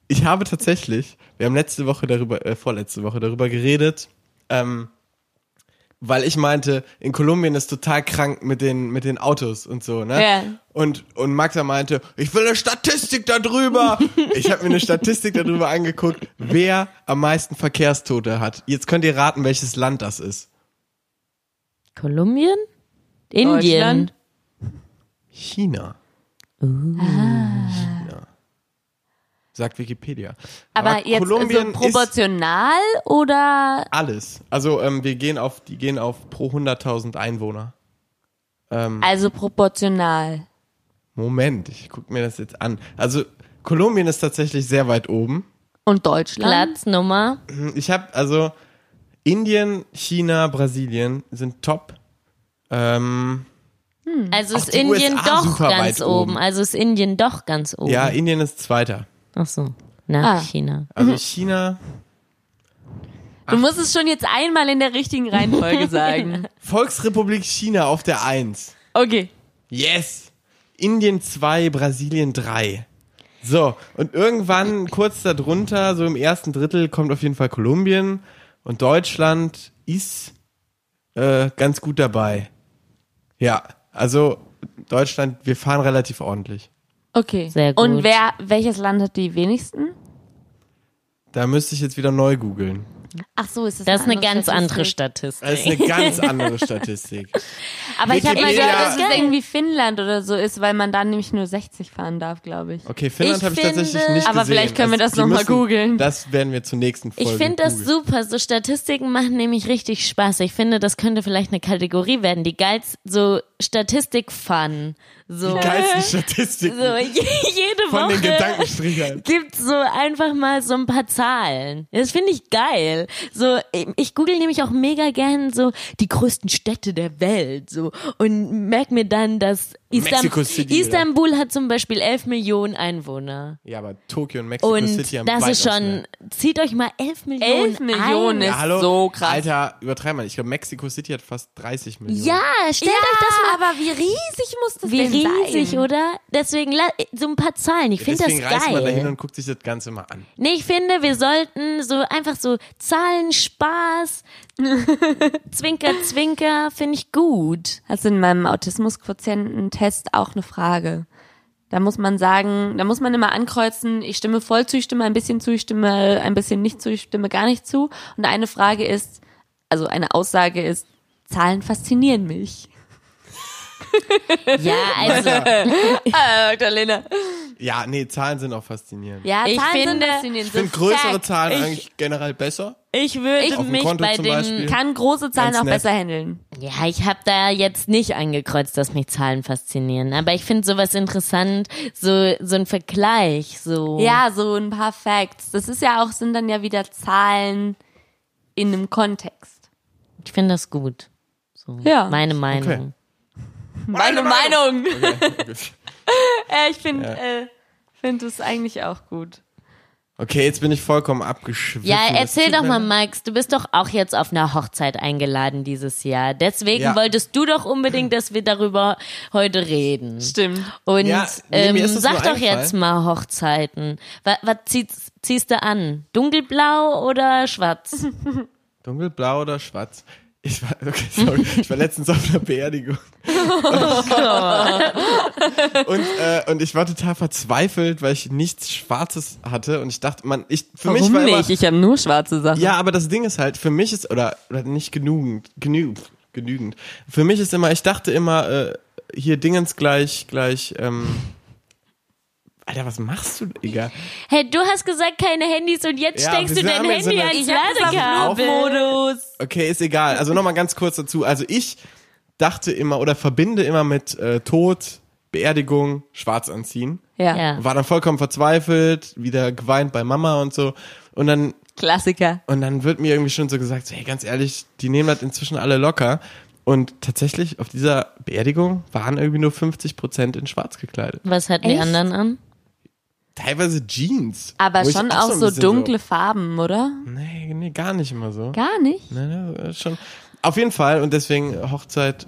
[SPEAKER 2] ich habe tatsächlich, wir haben letzte Woche darüber, äh, vorletzte Woche darüber geredet, ähm, weil ich meinte, in Kolumbien ist total krank mit den, mit den Autos und so, ne?
[SPEAKER 1] Ja.
[SPEAKER 2] Und, und Maxa meinte, ich will eine Statistik darüber. ich habe mir eine Statistik darüber angeguckt, wer am meisten Verkehrstote hat. Jetzt könnt ihr raten, welches Land das ist.
[SPEAKER 3] Kolumbien? Indien.
[SPEAKER 2] China. China. Sagt Wikipedia.
[SPEAKER 1] Aber, jetzt
[SPEAKER 2] Kolumbien
[SPEAKER 1] so proportional oder
[SPEAKER 2] alles. Also ähm, wir gehen auf, die gehen auf pro 100.000 Einwohner. Ähm,
[SPEAKER 1] also proportional?
[SPEAKER 2] Moment, ich guck mir das jetzt an. Also Kolumbien ist tatsächlich sehr weit oben.
[SPEAKER 1] Und Deutschland?
[SPEAKER 3] Platznummer.
[SPEAKER 2] Ich habe also Indien, China, Brasilien sind top. Ähm,
[SPEAKER 3] Also
[SPEAKER 2] Auch
[SPEAKER 3] ist
[SPEAKER 2] die
[SPEAKER 3] Indien
[SPEAKER 2] USA
[SPEAKER 3] doch ganz oben.
[SPEAKER 2] oben.
[SPEAKER 3] Also ist Indien doch ganz oben.
[SPEAKER 2] Ja, Indien ist Zweiter.
[SPEAKER 3] Ach so. Nach
[SPEAKER 1] Ah.
[SPEAKER 3] China.
[SPEAKER 2] Also China,
[SPEAKER 1] Du musst es schon jetzt einmal in der richtigen Reihenfolge sagen.
[SPEAKER 2] Volksrepublik China auf der Eins.
[SPEAKER 1] Okay.
[SPEAKER 2] Yes! Indien 2, Brasilien 3. So, und irgendwann kurz darunter, so im ersten Drittel, kommt auf jeden Fall Kolumbien und Deutschland ist äh, ganz gut dabei. Ja, also Deutschland, wir fahren relativ ordentlich.
[SPEAKER 1] Okay.
[SPEAKER 3] Sehr gut.
[SPEAKER 1] Und wer, welches Land hat die wenigsten?
[SPEAKER 2] Da müsste ich jetzt wieder neu googeln.
[SPEAKER 1] Ach so, ist das
[SPEAKER 3] Das ist eine ganz andere
[SPEAKER 1] Statistik?
[SPEAKER 3] Statistik.
[SPEAKER 2] Das ist eine ganz andere Statistik.
[SPEAKER 1] Aber ich habe mal gehört, dass es irgendwie Finnland oder so ist, weil man da nämlich nur 60 fahren darf, glaube ich.
[SPEAKER 2] Okay, Finnland habe ich tatsächlich nicht
[SPEAKER 1] Aber
[SPEAKER 2] gesehen.
[SPEAKER 1] vielleicht können wir das
[SPEAKER 2] die
[SPEAKER 1] noch mal
[SPEAKER 2] müssen-
[SPEAKER 1] googeln.
[SPEAKER 2] Das werden wir zur nächsten Folge
[SPEAKER 3] Ich finde das super. So Statistiken machen nämlich richtig Spaß. Ich finde, das könnte vielleicht eine Kategorie werden. Die geilsten, so Statistik-Fun. So,
[SPEAKER 2] Die geilsten Statistiken
[SPEAKER 3] so je- jede
[SPEAKER 2] von den
[SPEAKER 3] Woche
[SPEAKER 2] Gedankenstrichern.
[SPEAKER 3] gibt so einfach mal so ein paar Zahlen. Das finde ich geil. So, ich, ich google nämlich auch mega gern so die größten Städte der Welt so und merk mir dann, dass
[SPEAKER 2] Mexico City, oder?
[SPEAKER 3] Istanbul hat zum Beispiel 11 Millionen Einwohner.
[SPEAKER 2] Ja, aber Tokio und Mexico
[SPEAKER 3] Und
[SPEAKER 2] City haben
[SPEAKER 3] das ist schon,
[SPEAKER 2] mehr.
[SPEAKER 3] zieht euch mal 11 Millionen
[SPEAKER 1] 11 Millionen
[SPEAKER 3] ein.
[SPEAKER 1] ist
[SPEAKER 2] Ja, hallo?
[SPEAKER 1] so krass.
[SPEAKER 2] Alter, übertreib mal. Ich glaube, Mexico City hat fast 30 Millionen.
[SPEAKER 3] Ja, stellt euch das mal
[SPEAKER 1] aber wie riesig muss das
[SPEAKER 3] Wie
[SPEAKER 1] denn
[SPEAKER 3] riesig,
[SPEAKER 1] sein?
[SPEAKER 3] oder? Deswegen so ein paar Zahlen. Ich finde das
[SPEAKER 2] Deswegen reist man dahin
[SPEAKER 3] geil.
[SPEAKER 2] und guckt sich das Ganze mal an.
[SPEAKER 3] Nee, ich finde, wir sollten so einfach so Zahlen, Spaß, Zwinker, Zwinker, finde ich gut.
[SPEAKER 1] Hast du in meinem Autismusquotienten-Test auch eine Frage? Da muss man sagen, da muss man immer ankreuzen, ich stimme voll zu, ich stimme ein bisschen zu, ich stimme ein bisschen nicht zu, ich stimme gar nicht zu. Und eine Frage ist, also eine Aussage ist, Zahlen faszinieren mich.
[SPEAKER 3] Ja, also
[SPEAKER 1] Ah, Magdalena.
[SPEAKER 2] Ja, nee, Zahlen sind auch faszinierend.
[SPEAKER 1] Ja,
[SPEAKER 3] Ich
[SPEAKER 1] Zahlen sind
[SPEAKER 3] finde-
[SPEAKER 1] faszinierend.
[SPEAKER 2] Ich finde größere
[SPEAKER 1] Fact.
[SPEAKER 2] Zahlen
[SPEAKER 3] Ich-
[SPEAKER 2] eigentlich generell besser.
[SPEAKER 3] ich würde mich
[SPEAKER 2] Konto
[SPEAKER 3] bei dem
[SPEAKER 1] kann große Zahlen auch
[SPEAKER 2] nett.
[SPEAKER 1] besser handeln.
[SPEAKER 3] Ja, ich habe da jetzt nicht angekreuzt, dass mich Zahlen faszinieren, aber ich finde sowas interessant, so so ein Vergleich, so
[SPEAKER 1] Ja, so ein paar Facts. Das ist ja auch, sind dann ja wieder Zahlen in einem Kontext.
[SPEAKER 3] Ich finde das gut. So,
[SPEAKER 1] Ja.
[SPEAKER 3] meine Meinung.
[SPEAKER 1] Meine Meinung.
[SPEAKER 2] Okay,
[SPEAKER 1] Äh, ich finde äh, find es eigentlich auch gut.
[SPEAKER 2] okay, jetzt bin ich vollkommen abgeschwiffen.
[SPEAKER 3] Ja, erzähl doch mal. Max, du bist doch auch jetzt auf einer Hochzeit eingeladen dieses Jahr. Deswegen
[SPEAKER 2] Ja.
[SPEAKER 3] wolltest du doch unbedingt, dass wir darüber heute reden.
[SPEAKER 1] Stimmt.
[SPEAKER 3] Und
[SPEAKER 2] Ja, nee,
[SPEAKER 3] ähm, sag doch jetzt mal Hochzeiten. Was, was ziehst, ziehst du an? Dunkelblau oder schwarz?
[SPEAKER 2] Dunkelblau oder schwarz? Ich war, okay, sorry, ich war letztens auf einer Beerdigung. und, äh, und ich war total verzweifelt, weil ich nichts Schwarzes hatte und ich dachte, man, ich, für mich war immer,
[SPEAKER 1] Ich habe nur schwarze Sachen.
[SPEAKER 2] ja, aber das Ding ist halt, für mich ist, oder, oder nicht genügend, genügend, genügend. Für mich ist immer, ich dachte immer, äh, hier Dingens gleich, gleich, ähm, Alter, was machst du, Digga?
[SPEAKER 3] Hey, du hast gesagt keine Handys und jetzt
[SPEAKER 2] Ja,
[SPEAKER 3] steckst du dein Handy
[SPEAKER 2] eine-
[SPEAKER 3] ans
[SPEAKER 2] Ich
[SPEAKER 1] hab das auf
[SPEAKER 3] Ladekabel.
[SPEAKER 1] Flugmodus.
[SPEAKER 2] Okay, ist egal. Also nochmal ganz kurz dazu. Also ich dachte immer oder verbinde immer mit äh, Tod, Beerdigung, Schwarz anziehen.
[SPEAKER 1] Ja.
[SPEAKER 3] Ja.
[SPEAKER 2] War dann vollkommen verzweifelt, wieder geweint bei Mama und so. Und dann,
[SPEAKER 1] Klassiker.
[SPEAKER 2] und dann wird mir irgendwie schon so gesagt, hey, ganz ehrlich, die nehmen das inzwischen alle locker. Und tatsächlich auf dieser Beerdigung waren irgendwie nur 50 Prozent in Schwarz gekleidet.
[SPEAKER 3] Was hatten die
[SPEAKER 1] Echt?
[SPEAKER 3] anderen an?
[SPEAKER 2] Teilweise Jeans.
[SPEAKER 1] Aber schon auch so
[SPEAKER 2] bisschen
[SPEAKER 1] dunkle Farben, oder?
[SPEAKER 2] nee, nee, gar nicht immer so.
[SPEAKER 1] Gar nicht.
[SPEAKER 2] Nein, nein, schon. Auf jeden Fall und deswegen Hochzeit,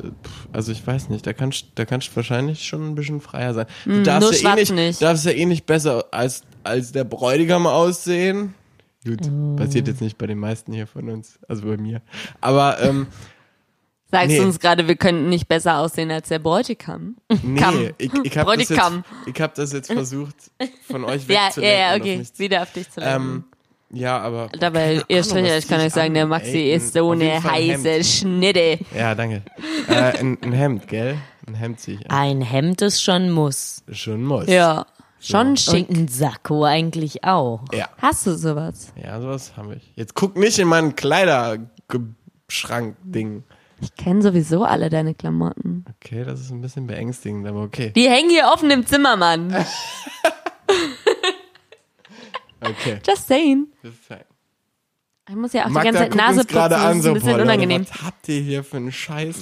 [SPEAKER 2] also ich weiß nicht, da kannst da kannst du wahrscheinlich schon ein bisschen freier sein. Du darfst
[SPEAKER 1] nur
[SPEAKER 2] ja eh nicht,
[SPEAKER 1] nicht.
[SPEAKER 2] darfst ja eh nicht besser als als der Bräutigam aussehen. Gut, passiert jetzt nicht bei den meisten hier von uns, also bei mir. Aber ähm,
[SPEAKER 1] Sagst
[SPEAKER 2] Nee.
[SPEAKER 1] du uns gerade, wir könnten nicht besser aussehen als der Bräutigam?
[SPEAKER 2] nee,
[SPEAKER 1] Kamm.
[SPEAKER 2] ich, ich habe das, jetzt-
[SPEAKER 1] Bräutigam.
[SPEAKER 2] ich hab das jetzt versucht, von euch
[SPEAKER 1] Ja, ja,
[SPEAKER 2] wegzulenken.
[SPEAKER 1] ja,
[SPEAKER 2] und
[SPEAKER 1] okay.
[SPEAKER 2] auf mich zu-
[SPEAKER 1] Wieder auf dich zu lenken.
[SPEAKER 2] Ähm, ja, aber.
[SPEAKER 1] Dabei, ihr
[SPEAKER 2] was
[SPEAKER 1] ich kann euch sagen, der Maxi
[SPEAKER 2] Ey,
[SPEAKER 1] ist so eine heiße
[SPEAKER 2] Hemd.
[SPEAKER 1] Schnitte.
[SPEAKER 2] Ja, danke. äh, ein, ein Hemd, gell? Ein Hemd zieh ich an.
[SPEAKER 3] Ein Hemd ist schon muss.
[SPEAKER 2] Schon muss.
[SPEAKER 1] Ja, schon schick.
[SPEAKER 3] Und ein Sakko eigentlich auch.
[SPEAKER 2] Ja.
[SPEAKER 1] Hast du sowas?
[SPEAKER 2] Ja, sowas habe ich. Jetzt guck nicht in meinen Kleiderschrank-Ding.
[SPEAKER 1] Ich kenne sowieso alle deine Klamotten.
[SPEAKER 2] Okay, das ist ein bisschen beängstigend, aber okay.
[SPEAKER 1] Die hängen hier offen im Zimmer, Mann.
[SPEAKER 2] Okay.
[SPEAKER 1] Just saying.
[SPEAKER 2] Perfekt.
[SPEAKER 1] Ich muss ja auch die
[SPEAKER 2] Magda
[SPEAKER 1] ganze Zeit Nase putzen,
[SPEAKER 2] gerade
[SPEAKER 1] das
[SPEAKER 2] an,
[SPEAKER 1] ist
[SPEAKER 2] so,
[SPEAKER 1] ein bisschen
[SPEAKER 2] boah, Leute,
[SPEAKER 1] unangenehm.
[SPEAKER 2] was habt ihr hier für einen Scheiß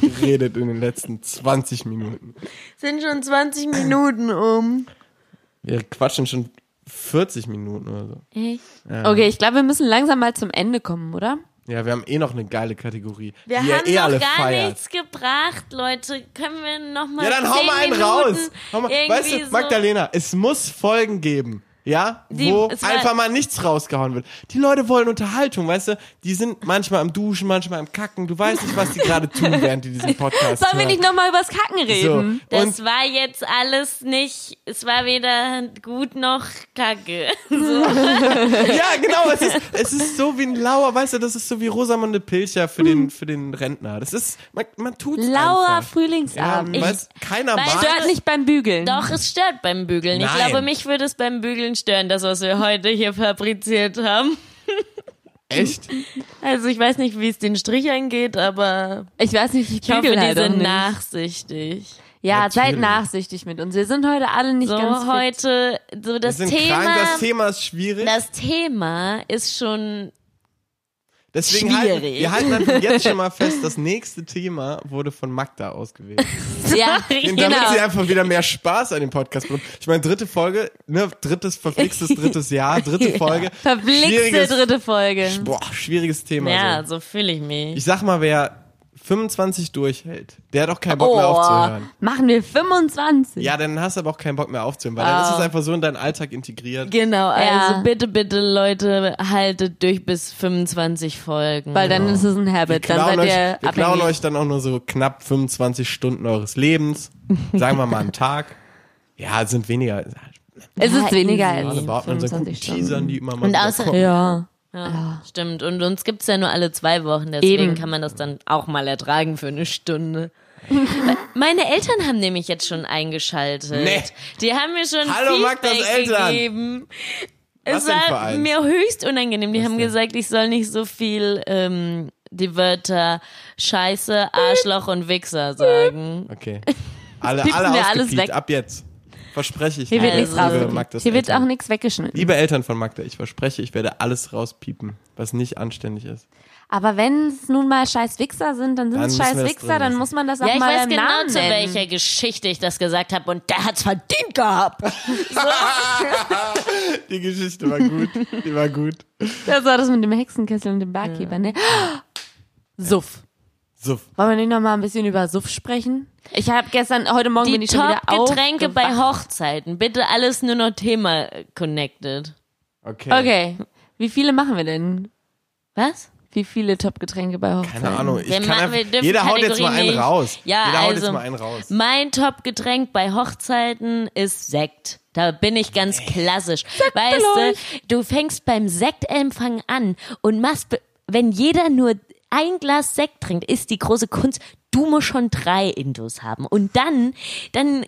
[SPEAKER 2] geredet in den letzten 20 Minuten?
[SPEAKER 3] Sind schon 20 Minuten um.
[SPEAKER 2] Wir quatschen schon 40 Minuten oder so.
[SPEAKER 3] Echt?
[SPEAKER 1] Okay, ich glaube, wir müssen langsam mal zum Ende kommen, oder?
[SPEAKER 2] Ja, wir haben eh noch eine geile Kategorie.
[SPEAKER 3] Wir haben
[SPEAKER 2] eh
[SPEAKER 3] noch
[SPEAKER 2] alle
[SPEAKER 3] gar
[SPEAKER 2] feiert.
[SPEAKER 3] nichts gebracht, Leute. Können wir noch mal
[SPEAKER 2] Ja, dann hau mal einen
[SPEAKER 3] Minuten
[SPEAKER 2] raus. Mal, weißt du,
[SPEAKER 3] so-
[SPEAKER 2] Magdalena, es muss Folgen geben, ja,
[SPEAKER 3] Die-
[SPEAKER 2] wo einfach mal nichts rausgehauen wird. Die Leute wollen Unterhaltung, weißt du? Die sind manchmal am Duschen, manchmal am Kacken. Du weißt nicht, was die gerade tun, während die diesen Podcast
[SPEAKER 1] Sollen wir
[SPEAKER 2] hören.
[SPEAKER 1] nicht nochmal übers Kacken reden?
[SPEAKER 2] So.
[SPEAKER 3] Das war jetzt alles nicht, es war weder gut noch kacke.
[SPEAKER 2] ja, genau, es ist, es ist so wie ein lauer, weißt du, das ist so wie Rosamunde Pilcher für den, für den Rentner. Das ist, man, man tut's
[SPEAKER 1] Lauer
[SPEAKER 2] einfach. Ja,
[SPEAKER 1] Frühlingsabend.
[SPEAKER 2] weißt, keiner
[SPEAKER 3] Weil-
[SPEAKER 2] mag
[SPEAKER 1] Stört nicht beim Bügeln.
[SPEAKER 3] Doch, es stört beim Bügeln. Ich
[SPEAKER 2] Nein.
[SPEAKER 3] glaube, mich würde es beim Bügeln stören, das, was wir heute hier fabriziert haben.
[SPEAKER 2] Echt?
[SPEAKER 3] Also ich weiß nicht, wie es den Strich angeht, aber
[SPEAKER 1] Ich weiß nicht, ich
[SPEAKER 3] ich hoffe, die
[SPEAKER 1] halt
[SPEAKER 3] sind
[SPEAKER 1] nicht.
[SPEAKER 3] nachsichtig.
[SPEAKER 1] Ja, seid
[SPEAKER 2] Natürlich.
[SPEAKER 1] nachsichtig mit uns. Wir sind heute alle nicht
[SPEAKER 3] So
[SPEAKER 1] ganz fit.
[SPEAKER 3] heute, so
[SPEAKER 2] Wir
[SPEAKER 3] das
[SPEAKER 2] sind
[SPEAKER 3] Thema,
[SPEAKER 2] krank, das Thema ist schwierig.
[SPEAKER 3] das Thema ist schon
[SPEAKER 2] Deswegen halten,
[SPEAKER 3] schwierig.
[SPEAKER 2] wir halten einfach jetzt schon mal fest, das nächste Thema wurde von Magda ausgewählt.
[SPEAKER 1] Ja,
[SPEAKER 2] Damit
[SPEAKER 1] genau.
[SPEAKER 2] sie einfach wieder mehr Spaß an dem Podcast bekommt. Ich meine, dritte Folge, ne, drittes, verflixtes drittes Jahr, dritte Folge. Schwieriges-
[SPEAKER 1] dritte Folge.
[SPEAKER 2] Boah, schwieriges Thema.
[SPEAKER 3] ja,
[SPEAKER 2] So.
[SPEAKER 3] so fühle ich mich.
[SPEAKER 2] Ich sag mal, wer 25 durchhält, der hat auch keinen Bock mehr
[SPEAKER 1] Oh,
[SPEAKER 2] aufzuhören.
[SPEAKER 1] machen wir 25.
[SPEAKER 2] Ja, dann hast du aber auch keinen Bock mehr aufzuhören, weil dann ist es einfach so in deinen Alltag integriert.
[SPEAKER 3] Genau, also
[SPEAKER 1] Ja.
[SPEAKER 3] bitte, bitte Leute, haltet durch bis 25 Folgen.
[SPEAKER 1] Weil dann ist es ein
[SPEAKER 2] Wir
[SPEAKER 1] Habit. Dann
[SPEAKER 2] klauen,
[SPEAKER 1] seid
[SPEAKER 2] euch,
[SPEAKER 1] ihr
[SPEAKER 2] wir klauen euch dann auch nur so knapp 25 Stunden eures Lebens. Sagen wir mal am Tag. Ja, es sind weniger.
[SPEAKER 1] Es ist weniger
[SPEAKER 3] easy.
[SPEAKER 1] als
[SPEAKER 2] Alle baut man so guten
[SPEAKER 1] 25 Stunden.
[SPEAKER 2] Teasern, die immer mal
[SPEAKER 3] Und außer-
[SPEAKER 2] kommen.
[SPEAKER 1] Ja.
[SPEAKER 3] Ja, stimmt. Und uns gibt's ja nur alle zwei Wochen, deswegen
[SPEAKER 1] Eben.
[SPEAKER 3] kann man das dann auch mal ertragen für eine Stunde. Meine Eltern haben nämlich jetzt schon eingeschaltet.
[SPEAKER 2] Nee.
[SPEAKER 3] Die haben mir schon
[SPEAKER 2] Hallo,
[SPEAKER 3] Feedback
[SPEAKER 2] Eltern.
[SPEAKER 3] gegeben.
[SPEAKER 2] Was
[SPEAKER 3] Es war mir höchst unangenehm. Die haben
[SPEAKER 2] denn?
[SPEAKER 3] gesagt, ich soll nicht so viel ähm, die Wörter Scheiße, Arschloch und Wichser sagen.
[SPEAKER 2] Okay. Alle, alle
[SPEAKER 1] alles weg.
[SPEAKER 2] Ab jetzt. Verspreche ich.
[SPEAKER 1] Hier wird
[SPEAKER 2] liebe
[SPEAKER 1] nichts rausgepiept.
[SPEAKER 2] Magdas
[SPEAKER 1] Hier wird
[SPEAKER 2] Eltern.
[SPEAKER 1] auch nichts weggeschnitten.
[SPEAKER 2] Liebe Eltern von Magda, ich verspreche, ich werde alles rauspiepen, was nicht anständig ist.
[SPEAKER 1] Aber wenn es nun mal scheiß Wichser sind, dann sind es scheiß Wichser, dann muss man das auch
[SPEAKER 3] Ja, ich
[SPEAKER 1] mal
[SPEAKER 3] weiß
[SPEAKER 1] beim
[SPEAKER 3] genau,
[SPEAKER 1] Namen
[SPEAKER 3] zu
[SPEAKER 1] nennen.
[SPEAKER 3] welcher Geschichte ich das gesagt habe und der hat's verdient gehabt.
[SPEAKER 2] Die Geschichte war gut. Die war gut.
[SPEAKER 1] Das war das mit dem Hexenkessel und dem Barkeeper, ne? Suff.
[SPEAKER 2] So.
[SPEAKER 1] Wollen wir nicht noch mal ein bisschen über Suff sprechen? Ich habe gestern, heute Morgen bin
[SPEAKER 3] Die
[SPEAKER 1] ich schon wieder
[SPEAKER 3] Top-Getränke bei. Hochzeiten. Bitte alles nur noch Thema connected.
[SPEAKER 2] Okay.
[SPEAKER 1] Okay. Wie viele machen wir denn?
[SPEAKER 3] Was?
[SPEAKER 1] Wie viele Top-Getränke bei Hochzeiten?
[SPEAKER 2] Keine Ahnung. Ich
[SPEAKER 3] Wir
[SPEAKER 2] kann
[SPEAKER 3] ma-
[SPEAKER 2] einfach, jeder haut jetzt mal einen
[SPEAKER 3] nicht.
[SPEAKER 2] raus.
[SPEAKER 3] Ja,
[SPEAKER 2] jeder haut
[SPEAKER 3] also-
[SPEAKER 2] jetzt mal einen raus.
[SPEAKER 3] Mein Top-Getränk bei Hochzeiten ist Sekt. Da bin ich ganz klassisch. Weißt du, du fängst beim Sektempfang an und machst, wenn jeder nur ein Glas Sekt trinkt, ist die große Kunst, du musst schon drei Indos haben. Und dann, dann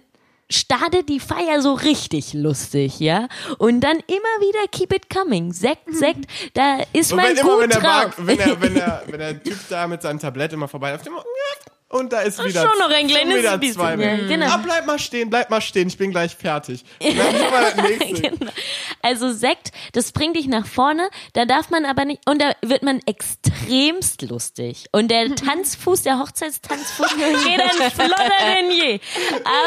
[SPEAKER 3] startet die Feier so richtig lustig, ja? Und dann immer wieder keep it coming. Sekt, Sekt, da ist man
[SPEAKER 2] wenn
[SPEAKER 3] gut
[SPEAKER 2] immer, wenn der,
[SPEAKER 3] drauf.
[SPEAKER 2] Bar, wenn, der, wenn, der, wenn der Typ da mit seinem Tablett immer vorbei läuft, immer, und da ist wieder,
[SPEAKER 3] schon noch ein
[SPEAKER 2] schon
[SPEAKER 3] kleines
[SPEAKER 2] wieder
[SPEAKER 3] bisschen,
[SPEAKER 2] zwei
[SPEAKER 3] ja,
[SPEAKER 2] weg.
[SPEAKER 3] genau.
[SPEAKER 2] Ah, bleib mal stehen, bleib mal stehen, ich bin gleich fertig. Nächste.
[SPEAKER 3] Also Sekt, das bringt dich nach vorne, da darf man aber nicht, und da wird man extremst lustig. Und der Tanzfuß, der Hochzeitstanzfuß geht dann flotter denn je.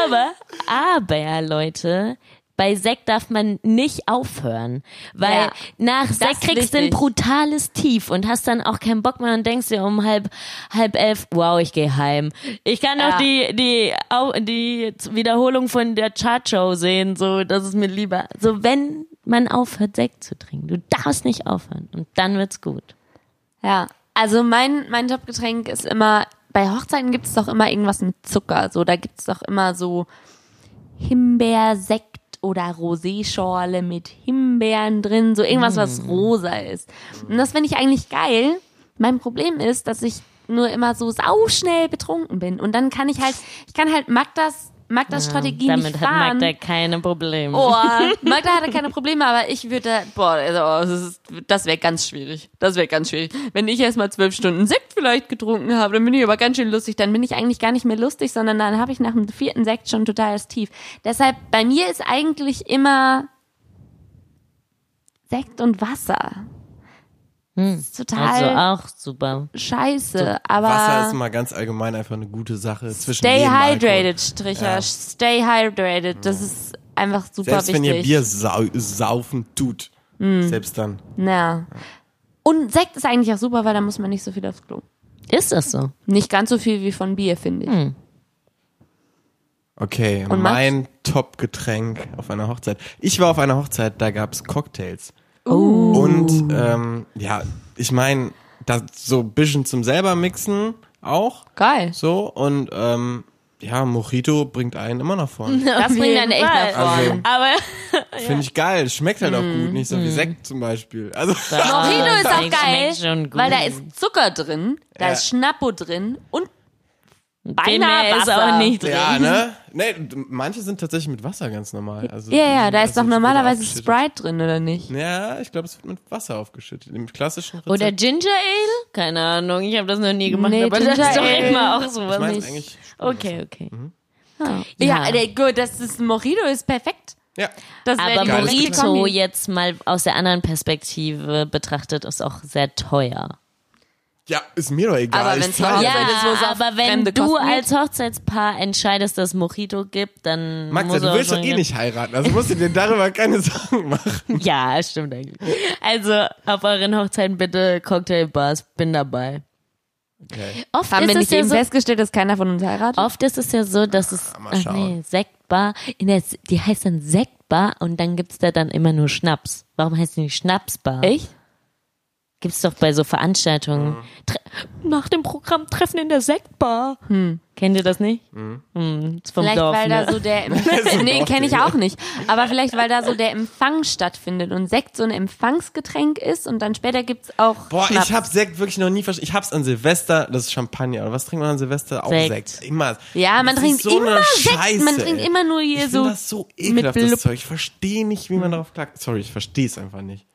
[SPEAKER 3] Aber, aber, Leute, bei Sekt darf man nicht aufhören, weil
[SPEAKER 1] Ja,
[SPEAKER 3] nach Sekt kriegst du ein brutales Tief und hast dann auch keinen Bock mehr und denkst dir um halb, halb elf, wow, ich gehe heim. Ich kann
[SPEAKER 1] Ja.
[SPEAKER 3] doch die, die, die Wiederholung von der Chartshow sehen, so, das ist mir lieber. So, wenn man aufhört, Sekt zu trinken, du darfst nicht aufhören und dann wird's gut.
[SPEAKER 1] Ja, also mein, mein Top-Getränk ist immer, bei Hochzeiten gibt es doch immer irgendwas mit Zucker. So, da gibt es doch immer so Himbeersekt oder Roséschorle mit Himbeeren drin, so irgendwas, was rosa ist. Und das finde ich eigentlich geil. Mein Problem ist, dass ich nur immer so sauschnell betrunken bin. Und dann kann ich halt, ich kann halt Magdas, Magdas Strategie
[SPEAKER 3] Damit
[SPEAKER 1] nicht
[SPEAKER 3] hat
[SPEAKER 1] fahren.
[SPEAKER 3] Magda keine Probleme.
[SPEAKER 1] Oh, Magda hatte keine Probleme, aber ich würde, boah, also, oh, das, ist- das wäre ganz schwierig. Das wäre ganz schwierig. Wenn ich erst mal zwölf Stunden Sekt vielleicht getrunken habe, dann bin ich aber ganz schön lustig. Dann bin ich eigentlich gar nicht mehr lustig, sondern dann habe ich nach dem vierten Sekt schon total das Tief. Deshalb, bei mir ist eigentlich Sekt und Wasser. Das ist total
[SPEAKER 3] Also auch super.
[SPEAKER 1] scheiße, aber
[SPEAKER 2] Wasser ist mal ganz allgemein einfach eine gute Sache zwischen
[SPEAKER 1] stay hydrated, Stricher.
[SPEAKER 2] Ja.
[SPEAKER 1] Stay hydrated. Das ist einfach super
[SPEAKER 2] Selbst wenn
[SPEAKER 1] wichtig.
[SPEAKER 2] ihr Bier sau saufen tut.
[SPEAKER 1] Hm.
[SPEAKER 2] Selbst dann.
[SPEAKER 1] Ja. Und Sekt ist eigentlich auch super, weil da muss man nicht so viel aufs Klo.
[SPEAKER 3] Ist das so?
[SPEAKER 1] Nicht ganz so viel wie von Bier, finde ich.
[SPEAKER 2] Okay,
[SPEAKER 1] Und
[SPEAKER 2] mein Top-Getränk auf einer Hochzeit. Ich war auf einer Hochzeit, da gab's Cocktails.
[SPEAKER 1] Uh.
[SPEAKER 2] Und ähm, ja, ich meine, da so ein bisschen zum selber mixen auch.
[SPEAKER 1] Geil.
[SPEAKER 2] So und ähm, ja, Mojito bringt einen immer nach vorne.
[SPEAKER 1] Das bringt dann echt nach vorne.
[SPEAKER 2] Also,
[SPEAKER 3] Aber
[SPEAKER 2] Finde ich geil. Schmeckt halt auch gut, nicht so wie Sekt zum Beispiel. Also
[SPEAKER 1] Mojito ist auch geil,
[SPEAKER 3] schon gut.
[SPEAKER 1] weil da ist Zucker drin, da
[SPEAKER 2] Ja.
[SPEAKER 1] ist Schnappo drin und beinahe
[SPEAKER 3] ist
[SPEAKER 1] Wasser.
[SPEAKER 3] auch nicht drin.
[SPEAKER 2] ja, ne? Nee, manche sind tatsächlich mit Wasser ganz normal. Also,
[SPEAKER 1] Ja, ja, da ist
[SPEAKER 2] also
[SPEAKER 1] doch normalerweise. Sprite drin, oder nicht?
[SPEAKER 2] Ja, ich glaube, es wird mit Wasser aufgeschüttet. Im klassischen Rezept.
[SPEAKER 3] Oder Ginger Ale? Keine Ahnung, ich habe das noch nie gemacht,
[SPEAKER 1] Nee,
[SPEAKER 3] aber das
[SPEAKER 1] Ginger
[SPEAKER 3] ist doch
[SPEAKER 1] Ale.
[SPEAKER 3] immer auch
[SPEAKER 2] ich
[SPEAKER 3] sowas.
[SPEAKER 2] meine
[SPEAKER 3] nicht.
[SPEAKER 2] eigentlich.
[SPEAKER 3] Okay, okay.
[SPEAKER 1] Ja,
[SPEAKER 3] Ja.
[SPEAKER 1] der, gut, das ist Mojito ist perfekt.
[SPEAKER 2] Ja.
[SPEAKER 1] Das
[SPEAKER 3] Aber Mojito
[SPEAKER 1] Kombi.
[SPEAKER 3] jetzt mal aus der anderen Perspektive betrachtet ist auch sehr teuer.
[SPEAKER 2] Ja, ist mir doch egal.
[SPEAKER 1] Aber Hochzeit
[SPEAKER 2] ja.
[SPEAKER 1] es auf
[SPEAKER 3] aber wenn du als Hochzeitspaar entscheidest, dass es Mojito gibt, dann
[SPEAKER 2] Max,
[SPEAKER 3] muss
[SPEAKER 2] du
[SPEAKER 3] auch
[SPEAKER 2] willst doch
[SPEAKER 3] schon
[SPEAKER 2] eh nicht heiraten. Also musst du dir darüber keine Sorgen machen.
[SPEAKER 3] Ja, stimmt eigentlich. Also auf euren Hochzeiten bitte Cocktailbars, bin dabei.
[SPEAKER 2] Okay.
[SPEAKER 3] Oft
[SPEAKER 1] Haben
[SPEAKER 3] ist
[SPEAKER 1] wir
[SPEAKER 3] es
[SPEAKER 1] nicht
[SPEAKER 3] ja
[SPEAKER 1] eben
[SPEAKER 3] so,
[SPEAKER 1] festgestellt, dass keiner von uns heiratet?
[SPEAKER 3] Oft ist es ja so, dass es,
[SPEAKER 2] mal
[SPEAKER 3] ach
[SPEAKER 2] schauen.
[SPEAKER 3] nee, Sektbar, in der, die heißt dann Sektbar und dann gibt's da dann immer nur Schnaps. Warum heißt die nicht Schnapsbar?
[SPEAKER 1] Echt?
[SPEAKER 3] Gibt's doch bei so Veranstaltungen. Tre nach dem Programm Treffen in der Sektbar. Kennt ihr das nicht? Hm, ist vom
[SPEAKER 1] Vielleicht,
[SPEAKER 3] Dorf,
[SPEAKER 1] weil
[SPEAKER 3] ne?
[SPEAKER 1] da so der, nee, kenne ich auch nicht. Aber vielleicht, weil da so der Empfang stattfindet und Sekt so ein Empfangsgetränk ist und dann später gibt's auch
[SPEAKER 2] Boah,
[SPEAKER 1] Schnaps.
[SPEAKER 2] ich hab Sekt wirklich noch nie verstanden. Ich hab's an Silvester, das ist Champagner. Oder was trinkt man an Silvester? Auch
[SPEAKER 3] Sekt.
[SPEAKER 2] Sekt. Immer.
[SPEAKER 1] Ja, man
[SPEAKER 2] Das
[SPEAKER 1] trinkt
[SPEAKER 2] ist so
[SPEAKER 1] immer
[SPEAKER 2] eine
[SPEAKER 1] Sekt.
[SPEAKER 2] Scheiße,
[SPEAKER 1] Man trinkt
[SPEAKER 2] ey.
[SPEAKER 1] immer nur hier
[SPEAKER 2] ich
[SPEAKER 1] so
[SPEAKER 2] das so
[SPEAKER 1] mit
[SPEAKER 2] ekelhaft, das Zeug. Ich verstehe nicht, wie man darauf klagt. Sorry, ich verstehe es einfach nicht.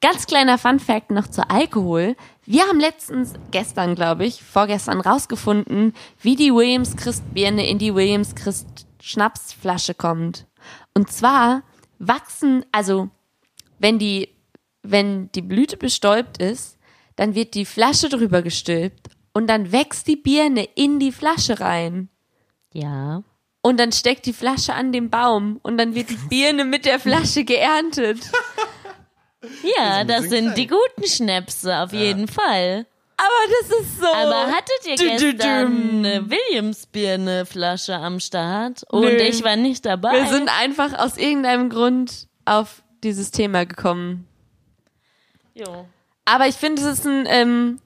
[SPEAKER 1] Ganz kleiner Fun-Fact noch zu Alkohol. Wir haben letztens, gestern glaube ich, vorgestern rausgefunden, wie die Williams Christ Birne in die Williams Christ Schnapsflasche kommt. Und zwar wachsen, also wenn die, wenn die Blüte bestäubt ist, dann wird die Flasche drüber gestülpt und dann wächst die Birne in die Flasche rein.
[SPEAKER 3] Ja.
[SPEAKER 1] Und dann steckt die Flasche an dem Baum und dann wird die Birne mit der Flasche geerntet.
[SPEAKER 3] Ja, das sind die guten Schnäpse, auf jeden Fall.
[SPEAKER 1] Aber das ist so.
[SPEAKER 3] Aber hattet ihr gestern eine Williams-Birne-Flasche am Start? Und
[SPEAKER 1] Nö.
[SPEAKER 3] ich war nicht dabei.
[SPEAKER 1] Wir sind einfach aus irgendeinem Grund auf dieses Thema gekommen.
[SPEAKER 3] jo.
[SPEAKER 1] Aber ich finde, es ist ein ähm,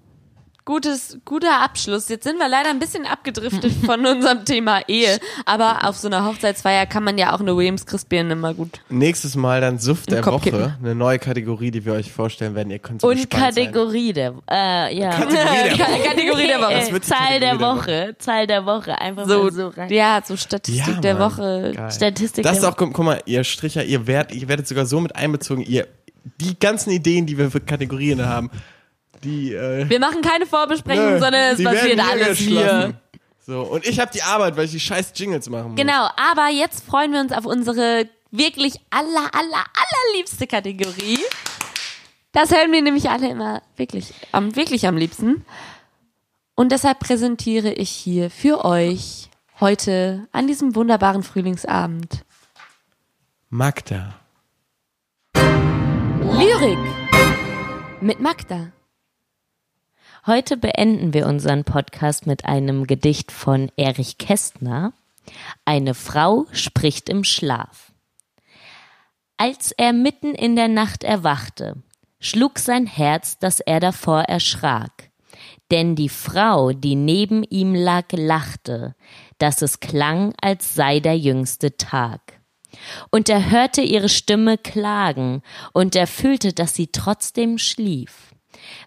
[SPEAKER 1] gutes, guter Abschluss. Jetzt sind wir leider ein bisschen abgedriftet von unserem Thema Ehe. Aber auf so einer Hochzeitsfeier kann man ja auch eine Williams Christbirne immer gut.
[SPEAKER 2] Nächstes Mal dann Suft der Woche.
[SPEAKER 1] kippen.
[SPEAKER 2] Eine neue Kategorie, die wir euch vorstellen werden. Ihr könnt so
[SPEAKER 3] Und
[SPEAKER 2] gespannt sein.
[SPEAKER 3] Kategorie der, äh, ja.
[SPEAKER 2] Kategorie der Woche.
[SPEAKER 1] Kategorie der Woche.
[SPEAKER 3] Zahl der
[SPEAKER 2] Kategorie der
[SPEAKER 3] Woche. Zahl der Woche. Einfach
[SPEAKER 1] So,
[SPEAKER 3] so rein.
[SPEAKER 1] ja, so Statistik
[SPEAKER 2] Ja,
[SPEAKER 1] der
[SPEAKER 2] Mann.
[SPEAKER 1] Woche.
[SPEAKER 2] Geil.
[SPEAKER 3] Statistik
[SPEAKER 2] Das ist
[SPEAKER 3] der
[SPEAKER 2] auch, guck, guck mal, ihr Stricher, ihr werdet, ihr werdet sogar so mit einbezogen, ihr, die ganzen Ideen, die wir für Kategorien haben, die, äh,
[SPEAKER 1] Wir machen keine Vorbesprechung,
[SPEAKER 2] nö,
[SPEAKER 1] sondern es passiert alles hier.
[SPEAKER 2] So, und ich habe die Arbeit, weil ich die scheiß Jingles machen muss.
[SPEAKER 1] Genau, aber jetzt freuen wir uns auf unsere wirklich aller, aller, allerliebste Kategorie. Das hören wir nämlich alle immer wirklich, am, wirklich am liebsten. Und deshalb präsentiere ich hier für euch heute an diesem wunderbaren Frühlingsabend
[SPEAKER 2] Magda.
[SPEAKER 1] Lyrik mit Magda.
[SPEAKER 3] Heute beenden wir unseren Podcast mit einem Gedicht von Erich Kästner. Eine Frau spricht im Schlaf. Als er mitten in der Nacht erwachte, schlug sein Herz, dass er davor erschrak. Denn die Frau, die neben ihm lag, lachte, dass es klang, als sei der jüngste Tag. Und er hörte ihre Stimme klagen, und er fühlte, dass sie trotzdem schlief.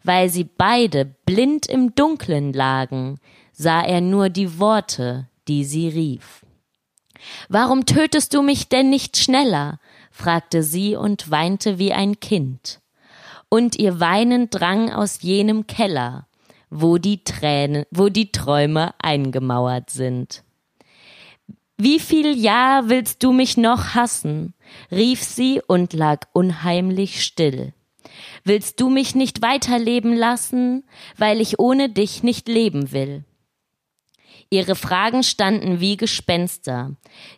[SPEAKER 3] Weil sie beide blind im Dunklen lagen, sah er nur die Worte, die sie rief. Warum tötest du mich denn nicht schneller? fragte sie und weinte wie ein Kind. Und ihr Weinen drang aus jenem Keller, wo die Tränen, wo die Träume eingemauert sind. Wie viel Jahr willst du mich noch hassen? rief sie und lag unheimlich still. Willst du mich nicht weiterleben lassen, weil ich ohne dich nicht leben will? Ihre Fragen standen wie Gespenster,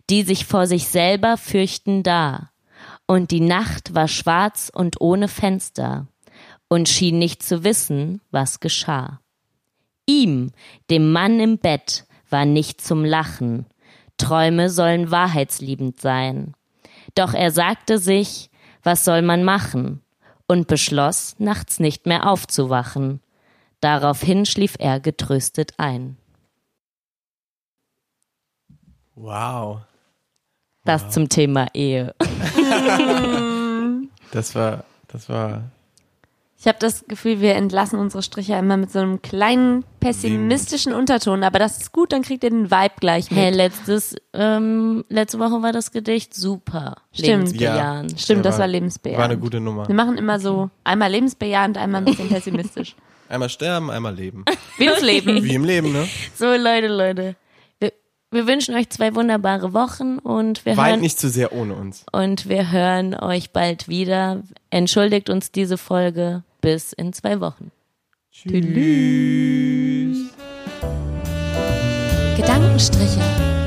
[SPEAKER 3] die sich vor sich selber fürchten da, und die Nacht war schwarz und ohne Fenster und schien nicht zu wissen, was geschah. Ihm, dem Mann im Bett, war nicht zum Lachen, Träume sollen wahrheitsliebend sein. Doch er sagte sich, was soll man machen? Und beschloss, nachts nicht mehr aufzuwachen. Daraufhin schlief er getröstet ein.
[SPEAKER 2] Wow.
[SPEAKER 3] Das wow. zum Thema Ehe.
[SPEAKER 2] das war, das war
[SPEAKER 1] ich habe das Gefühl, wir entlassen unsere Striche immer mit so einem kleinen pessimistischen Unterton, aber das ist gut, dann kriegt ihr den Vibe gleich mit.
[SPEAKER 3] Hey, letztes, ähm, letzte Woche war das Gedicht super.
[SPEAKER 1] Stimmt. Lebensbejahend. Ja, Stimmt, das war, war lebensbejahend.
[SPEAKER 2] War eine gute Nummer.
[SPEAKER 1] Wir machen immer so einmal lebensbejahend, einmal ein bisschen pessimistisch.
[SPEAKER 2] einmal sterben, einmal leben.
[SPEAKER 1] Wie das Leben.
[SPEAKER 2] Wie im Leben, ne?
[SPEAKER 3] So, Leute, Leute. Wir wünschen euch zwei wunderbare Wochen und wir
[SPEAKER 2] Weint
[SPEAKER 3] hören
[SPEAKER 2] nicht zu sehr ohne uns.
[SPEAKER 3] Und wir hören euch bald wieder. Entschuldigt uns diese Folge. Bis in zwei Wochen.
[SPEAKER 2] Tschüss.
[SPEAKER 1] Gedankenstriche.